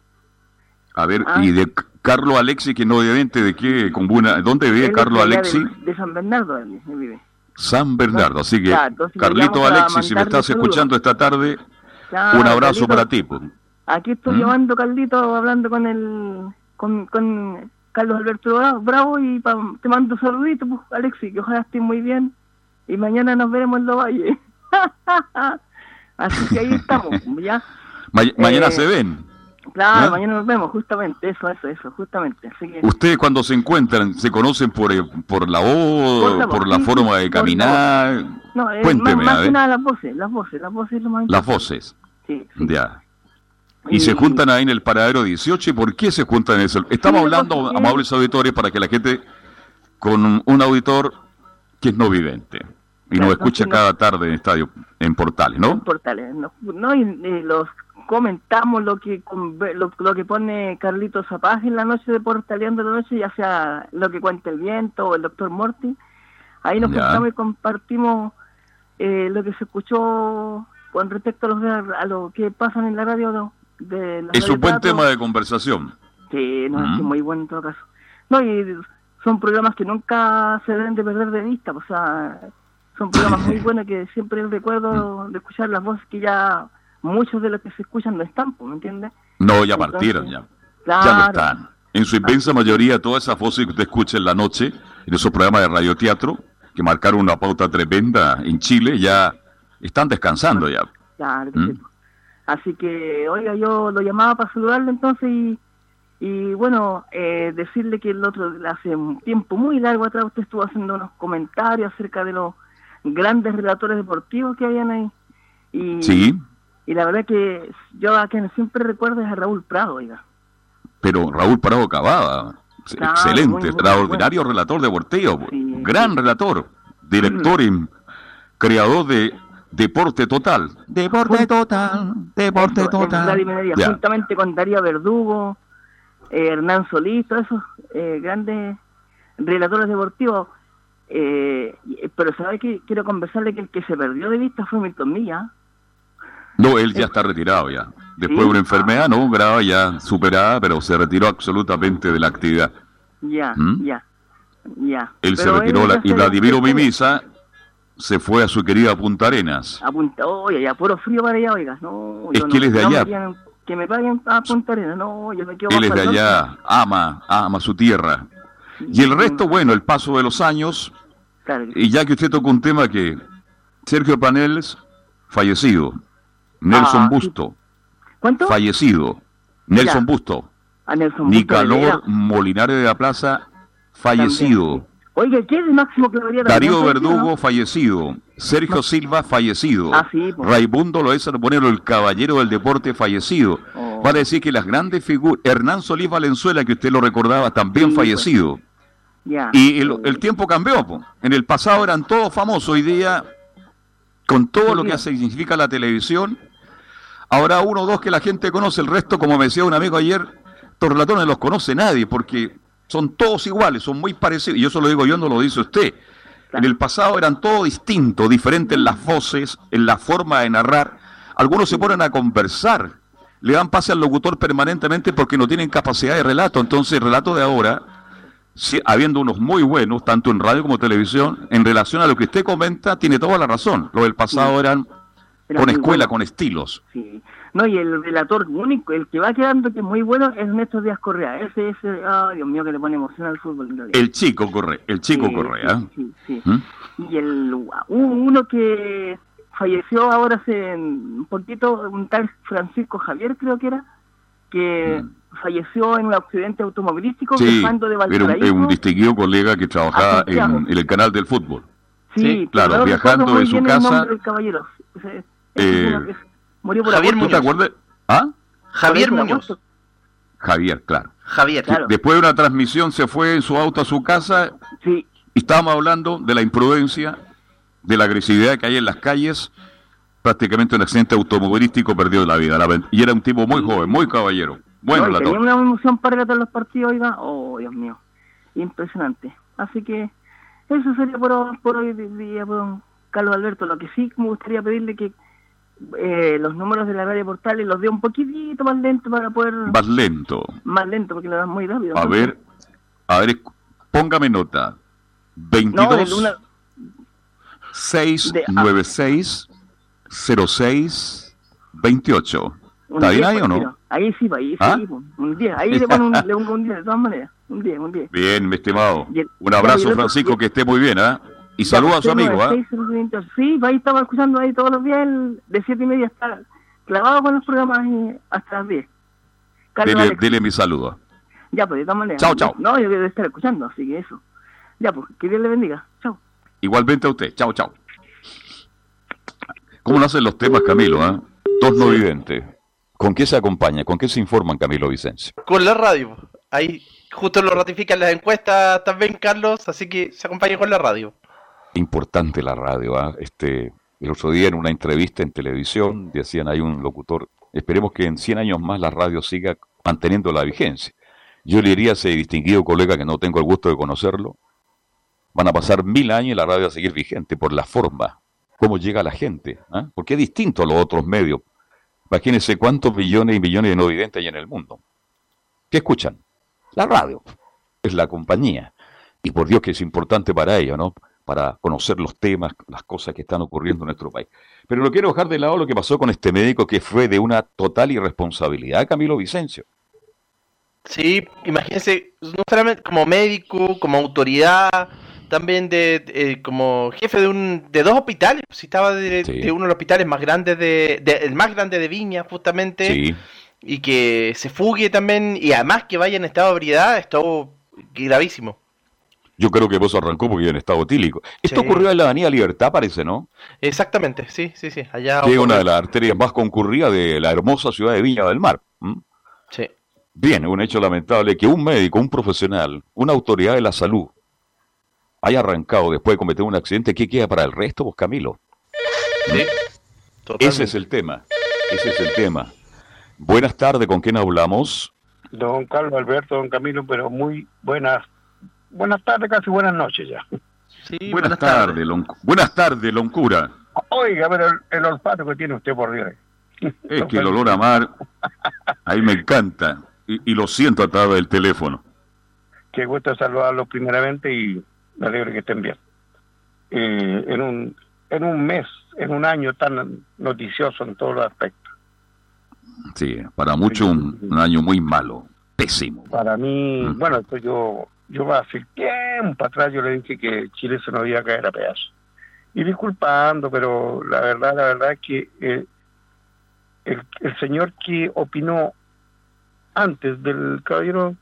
A ver, ah. y de Carlos Alexi, que no obviamente de qué comuna, ¿dónde vive Carlos Alexi? De, San Bernardo, él vive. San Bernardo, así que Carlito Alexi, si me estás escuchando esta tarde, un abrazo para ti. Pues. Aquí estoy ¿Mm? llamando Carlito, hablando con el con, con Carlos Alberto Bravo y te mando saluditos, pues, Alexi, que ojalá estés muy bien y mañana nos veremos en Los Valles. así que ahí estamos, ya. mañana eh, se ven. Claro, mañana nos vemos, justamente, eso, eso, eso, justamente. ¿Ustedes cuando se encuentran, se conocen por, eh, por la voz, por la, forma de caminar? No, eh, Cuénteme, más, que nada las voces, las voces, las voces lo más Las voces. Sí, Ya. Y, se juntan ahí en el paradero 18, ¿y por qué se juntan en eso? Estamos hablando, amables auditores, para que la gente, con un auditor que es no vidente, y nos escucha cada tarde en estadio, en Portales, ¿no? En Portales, no, y los comentamos lo que lo, que pone Carlitos Zapaz en la noche de Portaleando la noche, ya sea lo que cuenta el viento o el doctor Morty. Ahí nos juntamos y compartimos eh, lo que se escuchó con respecto a, los, a lo que pasan en la radio de, Es un buen tema de conversación. Sí, no, es muy bueno en todo caso. No, y son programas que nunca se deben de perder de vista, o sea, son programas muy buenos que siempre recuerdo de escuchar las voces que ya muchos de los que se escuchan no están, ¿me entiendes? No, ya partieron, ya. Ya no están. En su inmensa mayoría, todas esas voces que usted escucha en la noche, en esos programas de radioteatro, que marcaron una pauta tremenda en Chile, ya están descansando ya. Claro, ¿Mm? Así que, oiga, yo lo llamaba para saludarle entonces y, y bueno, eh, decirle que el otro, hace un tiempo muy largo atrás, usted estuvo haciendo unos comentarios acerca de los grandes relatores deportivos que habían ahí. Y, sí y la verdad que yo a quien siempre recuerdo es a Raúl Prado, oiga. Pero Raúl Prado acababa, excelente, extraordinario relator de Borteo. Sí, gran relator, director y creador de Deporte Total. Deporte Total, Deporte Total. Juntamente con Darío Verdugo, eh, Hernán Solís, todos esos eh, grandes relatores deportivos. Eh, pero sabes que quiero conversarle que el que se perdió de vista fue Milton Milla. No, él ya está retirado ya. Después de una enfermedad, no grave, ya superada, pero se retiró absolutamente de la actividad. Ya, ¿Mm? ya, ya. Él se retiró y Vladimiro Mimisa se fue a su querida Punta Arenas. A Punta, oye, ya puro frío para allá, oiga. No, es que él es de allá. que me paguen a Punta Arenas, no, yo me quedo Él es de allá, ama, ama su tierra. Y el resto, bueno, el paso de los años. Y ya que usted tocó un tema que Sergio Paneles, fallecido. Nelson ah, Busto. ¿Cuánto? Fallecido. Nelson Busto. A Nelson Nicanor Molinares de la Plaza, fallecido. Oiga, ¿qué es Máximo Clavería? Darío Verdugo, fallecido. Sergio Silva, fallecido. Ah, sí, Raimundo Loesa Bonero, el caballero del deporte, fallecido. Oh. Para decir que las grandes figuras. Hernán Solís Valenzuela, que usted lo recordaba, también pues. fallecido. Y el, tiempo cambió. En el pasado eran todos famosos. Hoy día, con todo lo que significa la televisión, ahora uno o dos que la gente conoce. El resto, como me decía un amigo ayer, Torlatón no los conoce nadie porque son todos iguales, son muy parecidos. Y eso lo digo yo, no lo dice usted. En el pasado eran todos distintos, diferentes en las voces, en la forma de narrar. Algunos se ponen a conversar, le dan pase al locutor permanentemente porque no tienen capacidad de relato. Entonces el relato de ahora, habiendo unos muy buenos, tanto en radio como televisión, en relación a lo que usted comenta, tiene toda la razón. Lo del pasado eran con escuela, con estilos. Sí. No, y el relator único, el que va quedando que es muy bueno es Néstor Díaz Correa. Ese, es, ay Dios mío, que le pone emoción al fútbol. El chico Correa, el chico Correa. Sí, sí, ¿Mm? Y el uno que falleció ahora hace un poquito, un tal Francisco Javier creo que era, que mm. falleció en un accidente automovilístico sí, de Valparaíso. Era un, un, distinguido colega que trabajaba en, el canal del fútbol. Sí, claro, viajando de su casa. caballero. Eh, Javier Muñoz. ¿Te acuerdas? ¿Ah? Javier Muñoz. Javier, claro. Javier, claro. Después de una transmisión se fue en su auto a su casa. Sí. Y estábamos hablando de la imprudencia, de la agresividad que hay en las calles. Prácticamente un accidente automovilístico perdió la vida. y era un tipo muy joven, muy caballero. Bueno, la tenía una emoción para todos los partidos, oiga. Oh, Dios mío. Impresionante. Así que eso sería por, por hoy día, por Carlos Alberto. Lo que sí me gustaría pedirle que eh, los números de la radio portales los dio un poquitito más lento para poder... Más lento. Más lento porque lo dan muy rápido. A ver, a ver, póngame nota. 22 no, 696 06 28. ¿Está bien ahí o no? Ahí sí, ahí sí, ¿Ah? un 10. Ahí le pongo un, le pongo un 10 de todas maneras. Un 10, un 10. Bien, mi estimado. Un abrazo, Francisco, que esté muy bien, ¿ah? Y saluda a su amigo, ¿ah? Sí, ahí estaba escuchando ahí todos los días, de siete y media hasta clavado con los programas hasta las 10. Dile, dile, mi saludo. Ya, pues de todas maneras. Chao, chao. No, yo debo estar escuchando, así que eso. Ya, pues, que Dios le bendiga. Chao. Igualmente a usted. Chao, chao. ¿Cómo nacen los temas, Camilo? Ah? Dos no videntes. ¿Con qué se acompaña? ¿Con qué se informan, Camilo Vicencio? Con la radio. Ahí justo lo ratifican las encuestas también, Carlos, así que se acompaña con la radio importante la radio. ¿ah? Este, el otro día en una entrevista en televisión decían hay un locutor, esperemos que en 100 años más la radio siga manteniendo la vigencia. Yo le diría a ese distinguido colega que no tengo el gusto de conocerlo, van a pasar mil años y la radio va a seguir vigente por la forma, cómo llega la gente, ¿ah? porque es distinto a los otros medios. Imagínense cuántos millones y millones de no videntes hay en el mundo. ¿Qué escuchan? La radio. Es la compañía. Y por Dios que es importante para ellos, ¿no? Para conocer los temas, las cosas que están ocurriendo en nuestro país. Pero no quiero dejar de lado lo que pasó con este médico que fue de una total irresponsabilidad, Camilo Vicencio. Sí, imagínense, no solamente como médico, como autoridad, también de, como jefe de un de dos hospitales, si estaba de, uno de los hospitales más grandes de, el más grande de Viña justamente, y que se fugue también y además que vaya en estado de ebriedad, esto gravísimo. Yo creo que vos arrancó porque en estado etílico. Esto ocurrió en la Avenida Libertad, parece, ¿no? Exactamente, sí, sí, sí. Allá es una de las arterias más concurridas de la hermosa ciudad de Viña del Mar. Sí. Bien, un hecho lamentable que un médico, un profesional, una autoridad de la salud, haya arrancado después de cometer un accidente, ¿qué queda para el resto, vos, Camilo? Ese es el tema. Ese es el tema. Buenas tardes, ¿con quién hablamos? Don Carlos Alberto, don Camilo, pero muy buenas, buenas tardes, casi buenas noches ya. Sí, buenas, tardes, buenas tardes, Loncura. Oiga, pero el, olfato que tiene usted por Dios. Es que el olor a mar, ahí me encanta, y, lo siento a través del teléfono. Qué gusto saludarlos primeramente y me alegro que estén bien. Eh, en, un, en un mes, en un año tan noticioso en todos los aspectos. Sí, para mucho un, año muy malo, pésimo. Para mí, mm. bueno, esto yo, yo hace tiempo atrás yo le dije que Chile se nos iba a caer a pedazos. Y disculpando, pero la verdad, la verdad es que eh, el, el señor que opinó antes del caballero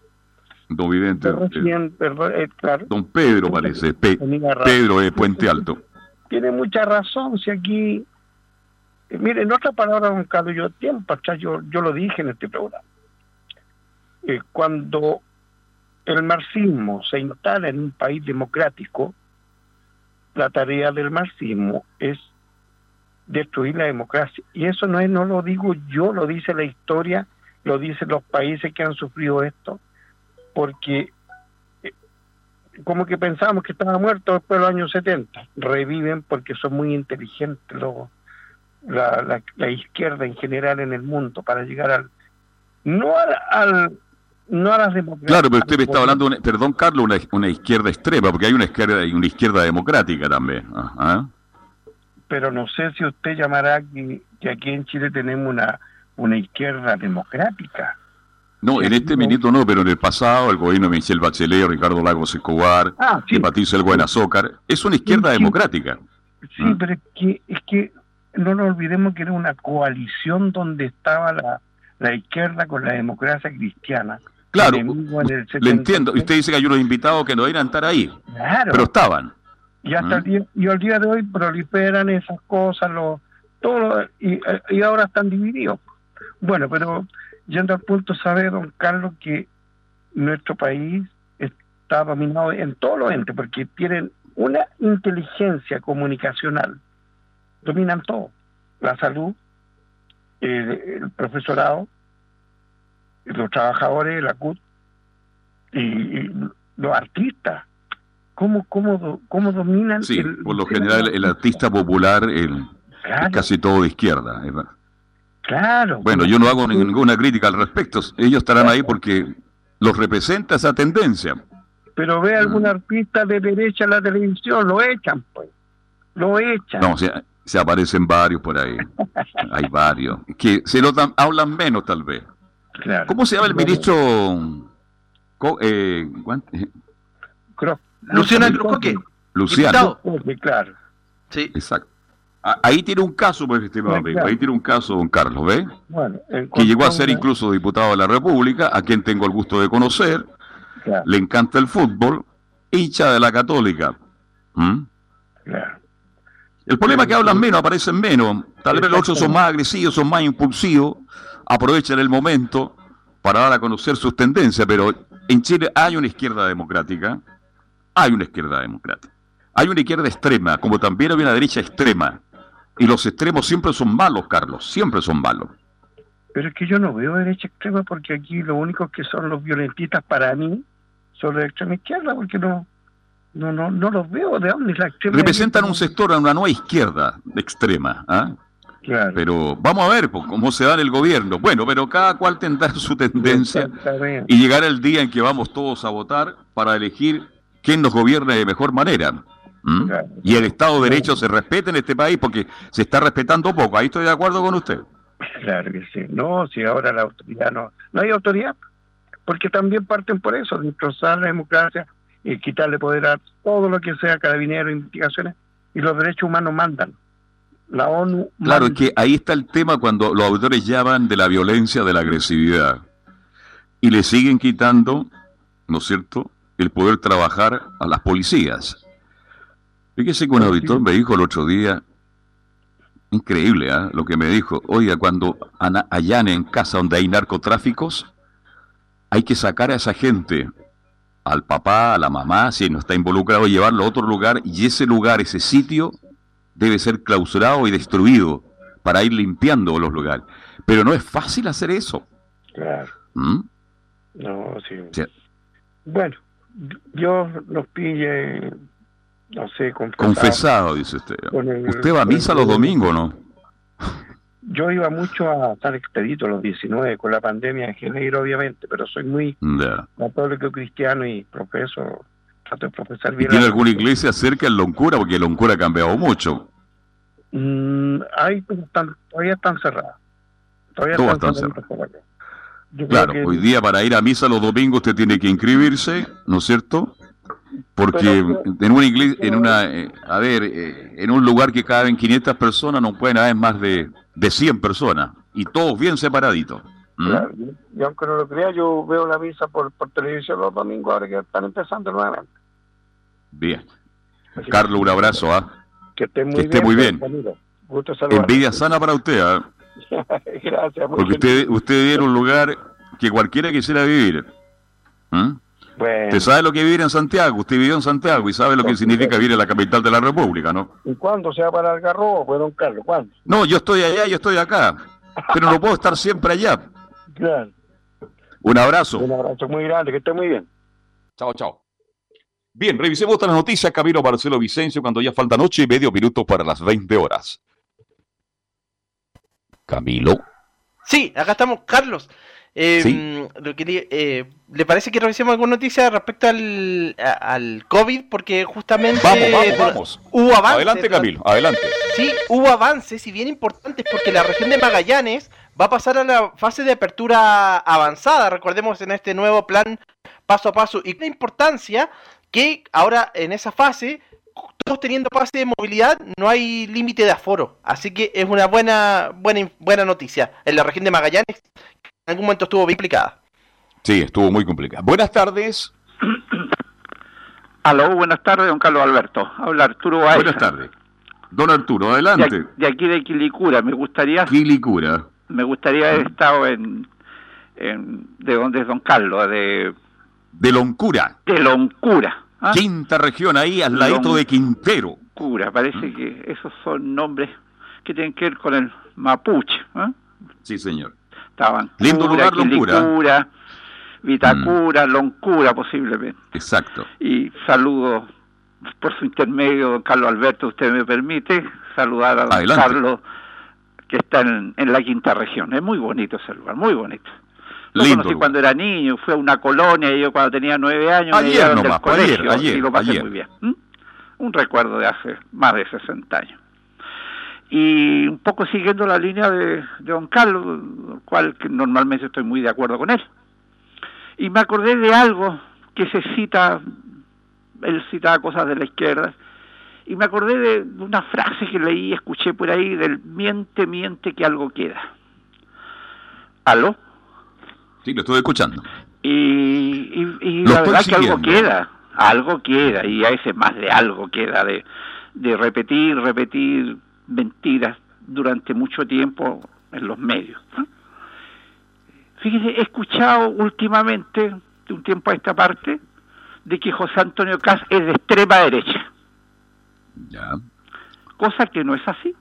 Don Vidente. Eh, eh, don Pedro parece, Pedro de Puente Alto. Tiene mucha razón, si aquí eh, mire, en otra palabra, don Carlos, yo tiempo atrás yo, yo lo dije en este programa. Cuando el marxismo se instala en un país democrático, la tarea del marxismo es destruir la democracia. Y eso no es, no lo digo yo, lo dice la historia, lo dicen los países que han sufrido esto, porque eh, como que pensamos que estaba muerto después de los años 70, reviven porque son muy inteligentes los la, la, izquierda en general en el mundo para llegar al no al, no a las democracias claro pero usted me está hablando perdón Carlos una, una, izquierda extrema porque hay una izquierda y una izquierda democrática también ¿ah? pero no sé si usted llamará que, que aquí en Chile tenemos una una izquierda democrática no, en este minuto no, pero en el pasado el gobierno de Michelle Bachelet, Ricardo Lagos Escobar, ah, sí. Patricio El Buenazócar, es una izquierda democrática. Sí, ¿Ah? pero es que, es que no nos olvidemos que era una coalición donde estaba la, la izquierda con la democracia cristiana. Claro, le entiendo. Usted dice que hay unos invitados que no iban a estar ahí, claro. pero estaban. Y hasta el día, y al día de hoy proliferan esas cosas, lo, todo, y, y ahora están divididos. Bueno, pero yendo al punto, sabe, don Carlos, que nuestro país está dominado en todos los entes, porque tienen una inteligencia comunicacional dominan todo, la salud, el, profesorado, los trabajadores, la CUT y, los artistas. ¿Cómo, cómo, cómo dominan? Sí, por lo general el artista popular el, es casi todo de izquierda. Claro. Bueno, yo no hago ninguna crítica al respecto. Ellos estarán ahí porque los representa esa tendencia. Pero ve algún artista de derecha en la televisión, lo echan, pues. Lo echan. No, o sea, se aparecen varios por ahí. Hay varios. Que se notan, hablan menos tal vez. ¿Cómo se llama el ministro? Eh, Luciano Coque. Luciano. claro. Sí. Exacto. Ahí tiene un caso, pues, estimado amigo. Ahí tiene un caso, don Carlos, ¿ve? Bueno, que llegó a ser incluso diputado de la República, a quien tengo el gusto de conocer. Le encanta el fútbol, hincha de la Católica. ¿Mm? Claro. El problema es que hablan menos, aparecen menos. Tal vez los otros son más agresivos, son más impulsivos, aprovechan el momento para dar a conocer sus tendencias, pero en Chile hay una izquierda democrática, hay una izquierda democrática. Hay una izquierda extrema, como también hay una derecha extrema. Y los extremos siempre son malos, Carlos, siempre son malos. Pero es que yo no veo derecha extrema porque aquí lo único que son los violentistas para mí son los extrema izquierda, porque no, no, no, no los veo. ¿De dónde la extrema Representan un sector, una nueva izquierda extrema. ¿ah? Pero vamos a ver cómo se da en el gobierno. Bueno, pero cada cual tendrá su tendencia y llegará el día en que vamos todos a votar para elegir quién nos gobierne de mejor manera. Y el Estado de Derecho se respete en este país porque se está respetando poco. Ahí estoy de acuerdo con usted. Claro que sí. No, si ahora la autoridad no, no hay autoridad, porque también parten por eso, destrozar la democracia, y quitarle poder a todo lo que sea carabinero, investigaciones, y los derechos humanos mandan. La ONU. Claro, es que ahí está el tema cuando los autores llaman de la violencia, de la agresividad, y le siguen quitando, ¿no es cierto?, el poder trabajar a las policías. Fíjese que un auditor me dijo el otro día, increíble ¿ah? lo que me dijo, oiga, cuando allanen en casa donde hay narcotráficos, hay que sacar a esa gente al papá, a la mamá, si no está involucrado, llevarlo a otro lugar y ese lugar, ese sitio, debe ser clausurado y destruido para ir limpiando los lugares. Pero no es fácil hacer eso. Claro. ¿Mm? No, sí. Bueno, Dios nos pille, no sé, confesado. Confesado, dice usted. ¿Usted va a misa los domingos, no? Yo iba mucho a San Expedito los 19, con la pandemia en general, obviamente, pero soy muy católico cristiano y profeso, trato de profesar bien. ¿Tiene alguna iglesia cerca en Loncura? Porque Loncura ha cambiado mucho. Mm, hay, todavía están cerradas. Todavía están, cerradas. Claro, hoy día para ir a misa los domingos usted tiene que inscribirse, ¿no es cierto? Porque en una iglesia, en una, eh, a ver, eh, en un lugar que caben 500 personas no pueden haber más de, de 100 personas y todos bien separaditos. ¿Mm? y aunque no lo crea, yo veo la misa por, por televisión los domingos ahora que están empezando nuevamente. Bien. Carlos, un abrazo, ¿ah? Que esté muy que esté bien. Muy bien. Envidia sana para usted, ¿ah? Gracias. Porque usted, usted vive en un lugar que cualquiera quisiera vivir. ¿Mm? Usted sabe lo que vivir en Santiago, usted vivió en Santiago y sabe lo que significa vivir en la capital de la República, ¿no? ¿Y cuándo se va para Algarrobo, pues, don Carlos? ¿Cuándo? No, yo estoy allá, yo estoy acá, pero no puedo estar siempre allá. Claro. Un abrazo. Un abrazo muy grande, que esté muy bien. Chao, chao. Bien, revisemos otras noticias. Camilo Marcelo Vicencio, cuando ya falta noche y medio minutos para las 20 horas. Camilo. Sí, acá estamos, Carlos. Eh, eh, ¿Le parece que revisemos alguna noticia respecto al, al COVID? Porque justamente vamos, vamos, hubo avances. Adelante, Camilo, adelante. Sí, hubo avances y bien importantes porque la región de Magallanes va a pasar a la fase de apertura avanzada. Recordemos en este nuevo plan paso a paso y la importancia que ahora en esa fase todos teniendo pase de movilidad, no hay límite de aforo. Así que es una buena, buena, buena noticia. En la región de Magallanes, en algún momento estuvo bien complicada. Sí, estuvo muy complicada. Buenas tardes. Aló, buenas tardes, don Carlos Alberto. Habla Arturo Baeza. Buenas tardes. Don Arturo, adelante. De, aquí de Quilicura, me gustaría... Quilicura. Me gustaría haber estado en... en ¿De dónde es don Carlos? De... De Loncura. De Loncura. ¿Ah? Quinta región ahí, al ladito de Quintero. Cura, parece que esos son nombres que tienen que ver con el mapuche. ¿eh? Sí, señor. Estaban Lindo lugar, Loncura. Vitacura, mm. Loncura posiblemente. Exacto. Y saludo por su intermedio, don Carlos Alberto, usted me permite saludar a don Carlos que está en, en, la quinta región. Es muy bonito ese lugar, muy bonito. Lo conocí cuando era niño, fui a una colonia y yo cuando tenía nueve años ayer me nomás, colegio ayer, y lo pasé ayer. muy bien. Un recuerdo de hace más de 60 años. Y un poco siguiendo la línea de, de don Carlos, cual que normalmente estoy muy de acuerdo con él. Y me acordé de algo que se cita, él citaba cosas de la izquierda, y me acordé de una frase que leí y escuché por ahí del miente, miente que algo queda. ¿Aló? Sí, lo estoy escuchando. Y, y, la verdad que algo queda, algo queda, y a ese más de algo queda, de, de repetir, repetir mentiras durante mucho tiempo en los medios. Fíjese, he escuchado últimamente, de un tiempo a esta parte, de que José Antonio Caz es de extrema derecha. Ya. Cosa que no es así.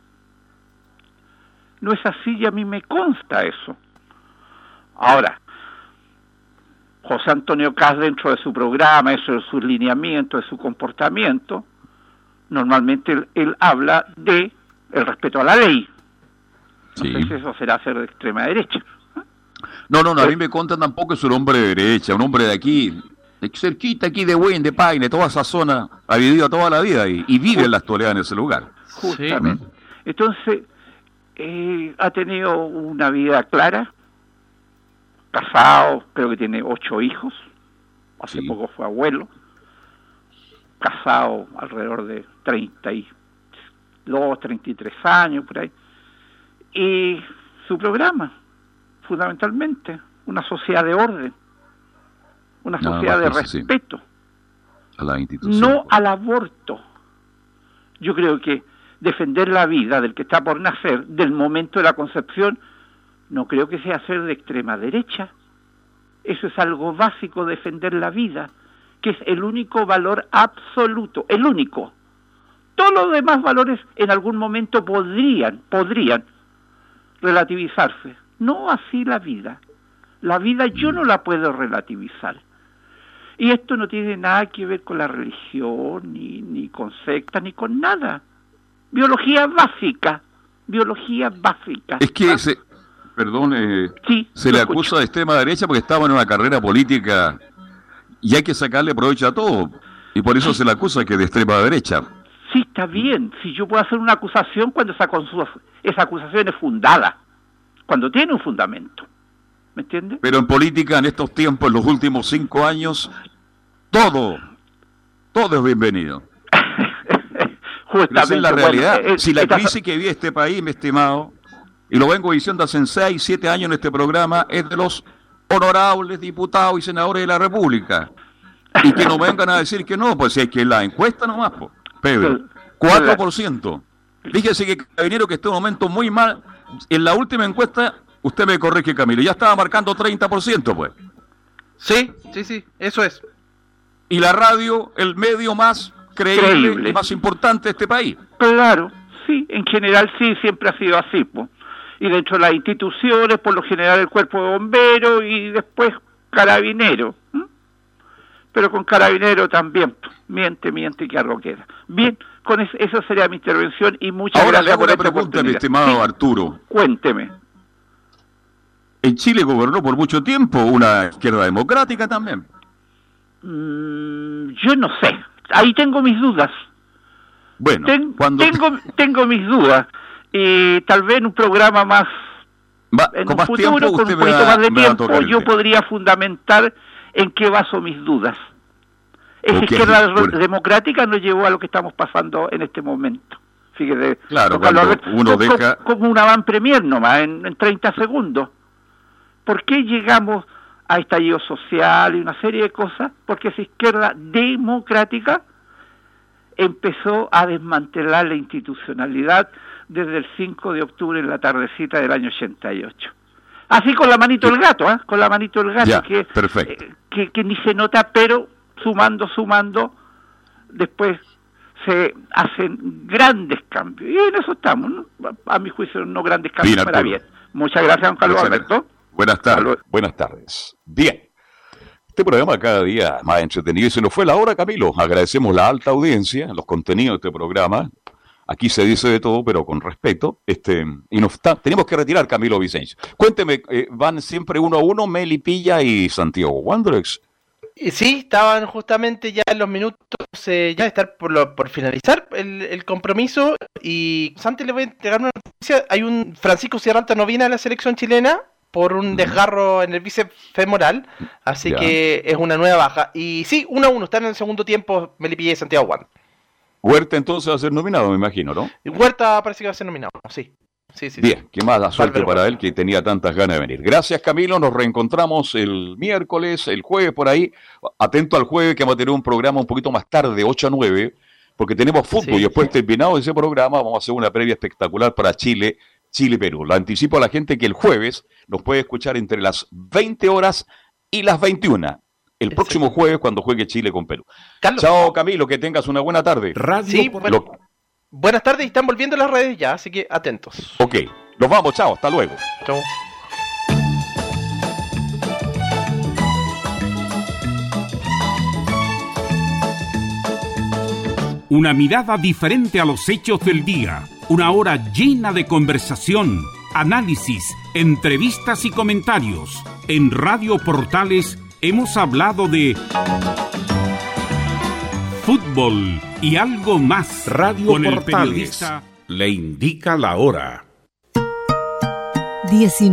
No es así y a mí me consta eso. Ahora, José Antonio Caz dentro de su programa, eso de sus lineamientos, de su comportamiento, normalmente él, habla de el respeto a la ley. No sé si eso será ser de extrema derecha. No, no, no, a mí me contan tampoco es un hombre de derecha, un hombre de aquí, cerquita aquí de Wayne, de Paine, toda esa zona, ha vivido toda la vida y, vive en la actualidad en ese lugar. Justamente. Entonces, eh, ha tenido una vida clara, casado, creo que tiene ocho hijos, hace poco fue abuelo, casado alrededor de 32, 33 años, por ahí, y su programa, fundamentalmente, una sociedad de orden, una sociedad de respeto, a la institución. no al aborto. Yo creo que defender la vida del que está por nacer, del momento de la concepción, no creo que sea ser de extrema derecha. Eso es algo básico, defender la vida que es el único valor absoluto, el único. Todos los demás valores en algún momento podrían, podrían relativizarse. No así la vida. La vida yo no la puedo relativizar. Y esto no tiene nada que ver con la religión, ni, ni con secta, ni con nada. Biología básica. Biología básica. Es que, se, perdón, eh, se le acusa de extrema derecha porque estaba en una carrera política y hay que sacarle provecho a todo. Y por eso se le acusa que de extrema derecha. Sí, está bien. Si yo puedo hacer una acusación cuando esa, esa acusación es fundada, cuando tiene un fundamento. ¿Me entiendes? Pero en política, en estos tiempos, en los últimos cinco años, todo, todo es bienvenido. Justamente. es la realidad. Eh, si la crisis que vive este país, mi estimado, y lo vengo diciendo hace seis, siete años en este programa, es de los honorables diputados y senadores de la República. Y que no vengan a decir que no, pues si es que la encuesta nomás, pues, Pedro, 4%. Fíjese que Carabinero que está en un momento muy mal, en la última encuesta, usted me corrige Camilo, ya estaba marcando 30%, pues. Sí, sí, sí, eso es. Y la radio, el medio más creíble, y más importante de este país. Claro, sí, en general sí, siempre ha sido así, pues y dentro de las instituciones, por lo general el cuerpo de bomberos y después carabinero. Pero con carabinero también, miente, miente que algo queda. Bien, con eso, esa sería mi intervención y muchas Ahora gracias le hago una pregunta, mi estimado Arturo. Cuénteme. En Chile gobernó por mucho tiempo una izquierda democrática también. Mm, yo no sé, ahí tengo mis dudas. Bueno, cuando... tengo, tengo mis dudas. Y tal vez en un programa más en un futuro con un poquito más de tiempo yo podría fundamentar en qué baso mis dudas. Esa izquierda democrática nos llevó a lo que estamos pasando en este momento. Fíjese claro, uno deja... como una van premier nomás en, en 30 segundos ¿por qué llegamos a estallido social y una serie de cosas? porque esa izquierda democrática empezó a desmantelar la institucionalidad desde el 5 de octubre en la tardecita del año 88. Así con la manito del gato, ¿eh? con la manito del gato, que, eh, que, ni se nota, pero sumando, sumando, después se hacen grandes cambios. Y en eso estamos, a mi juicio, no grandes cambios para bien. Muchas gracias, don Carlos Alberto. Buenas tardes. Buenas tardes. Bien. Este programa cada día más entretenido y se nos fue la hora, Camilo. Agradecemos la alta audiencia, los contenidos de este programa. Aquí se dice de todo, pero con respeto. Este, y nos está, tenemos que retirar Camilo Vicencio. Cuénteme, eh, ¿van siempre uno a uno Melipilla y Santiago Wanderers? Sí, estaban justamente ya en los minutos eh, ya de estar por, por finalizar el, compromiso y antes le voy a entregar una noticia, hay un Francisco Sierranta no viene a la selección chilena por un desgarro en el bíceps femoral, así que es una nueva baja. Y sí, uno a uno, están en el segundo tiempo Melipilla y Santiago Wanderers. Huerta entonces va a ser nominado, me imagino, ¿no? Huerta parece que va a ser nominado, sí. Sí, sí, Bien, qué más la suerte para él que tenía tantas ganas de venir. Gracias Camilo, nos reencontramos el miércoles, el jueves por ahí. Atento al jueves que vamos a tener un programa un poquito más tarde, 8 a 9, porque tenemos fútbol y después terminado ese programa vamos a hacer una previa espectacular para Chile, Chile-Perú. Lo anticipo a la gente que el jueves nos puede escuchar entre las 20 horas y las 21 el próximo jueves cuando juegue Chile con Perú. Chao Camilo, que tengas una buena tarde. sí, buenas tardes y están volviendo las redes ya, así que atentos. Ok, nos vamos, chao, hasta luego. Chao. Una mirada diferente a los hechos del día. Una hora llena de conversación, análisis, entrevistas y comentarios. En Radio Portales hemos hablado de fútbol y algo más. Radio con el periodista le indica la hora. 19.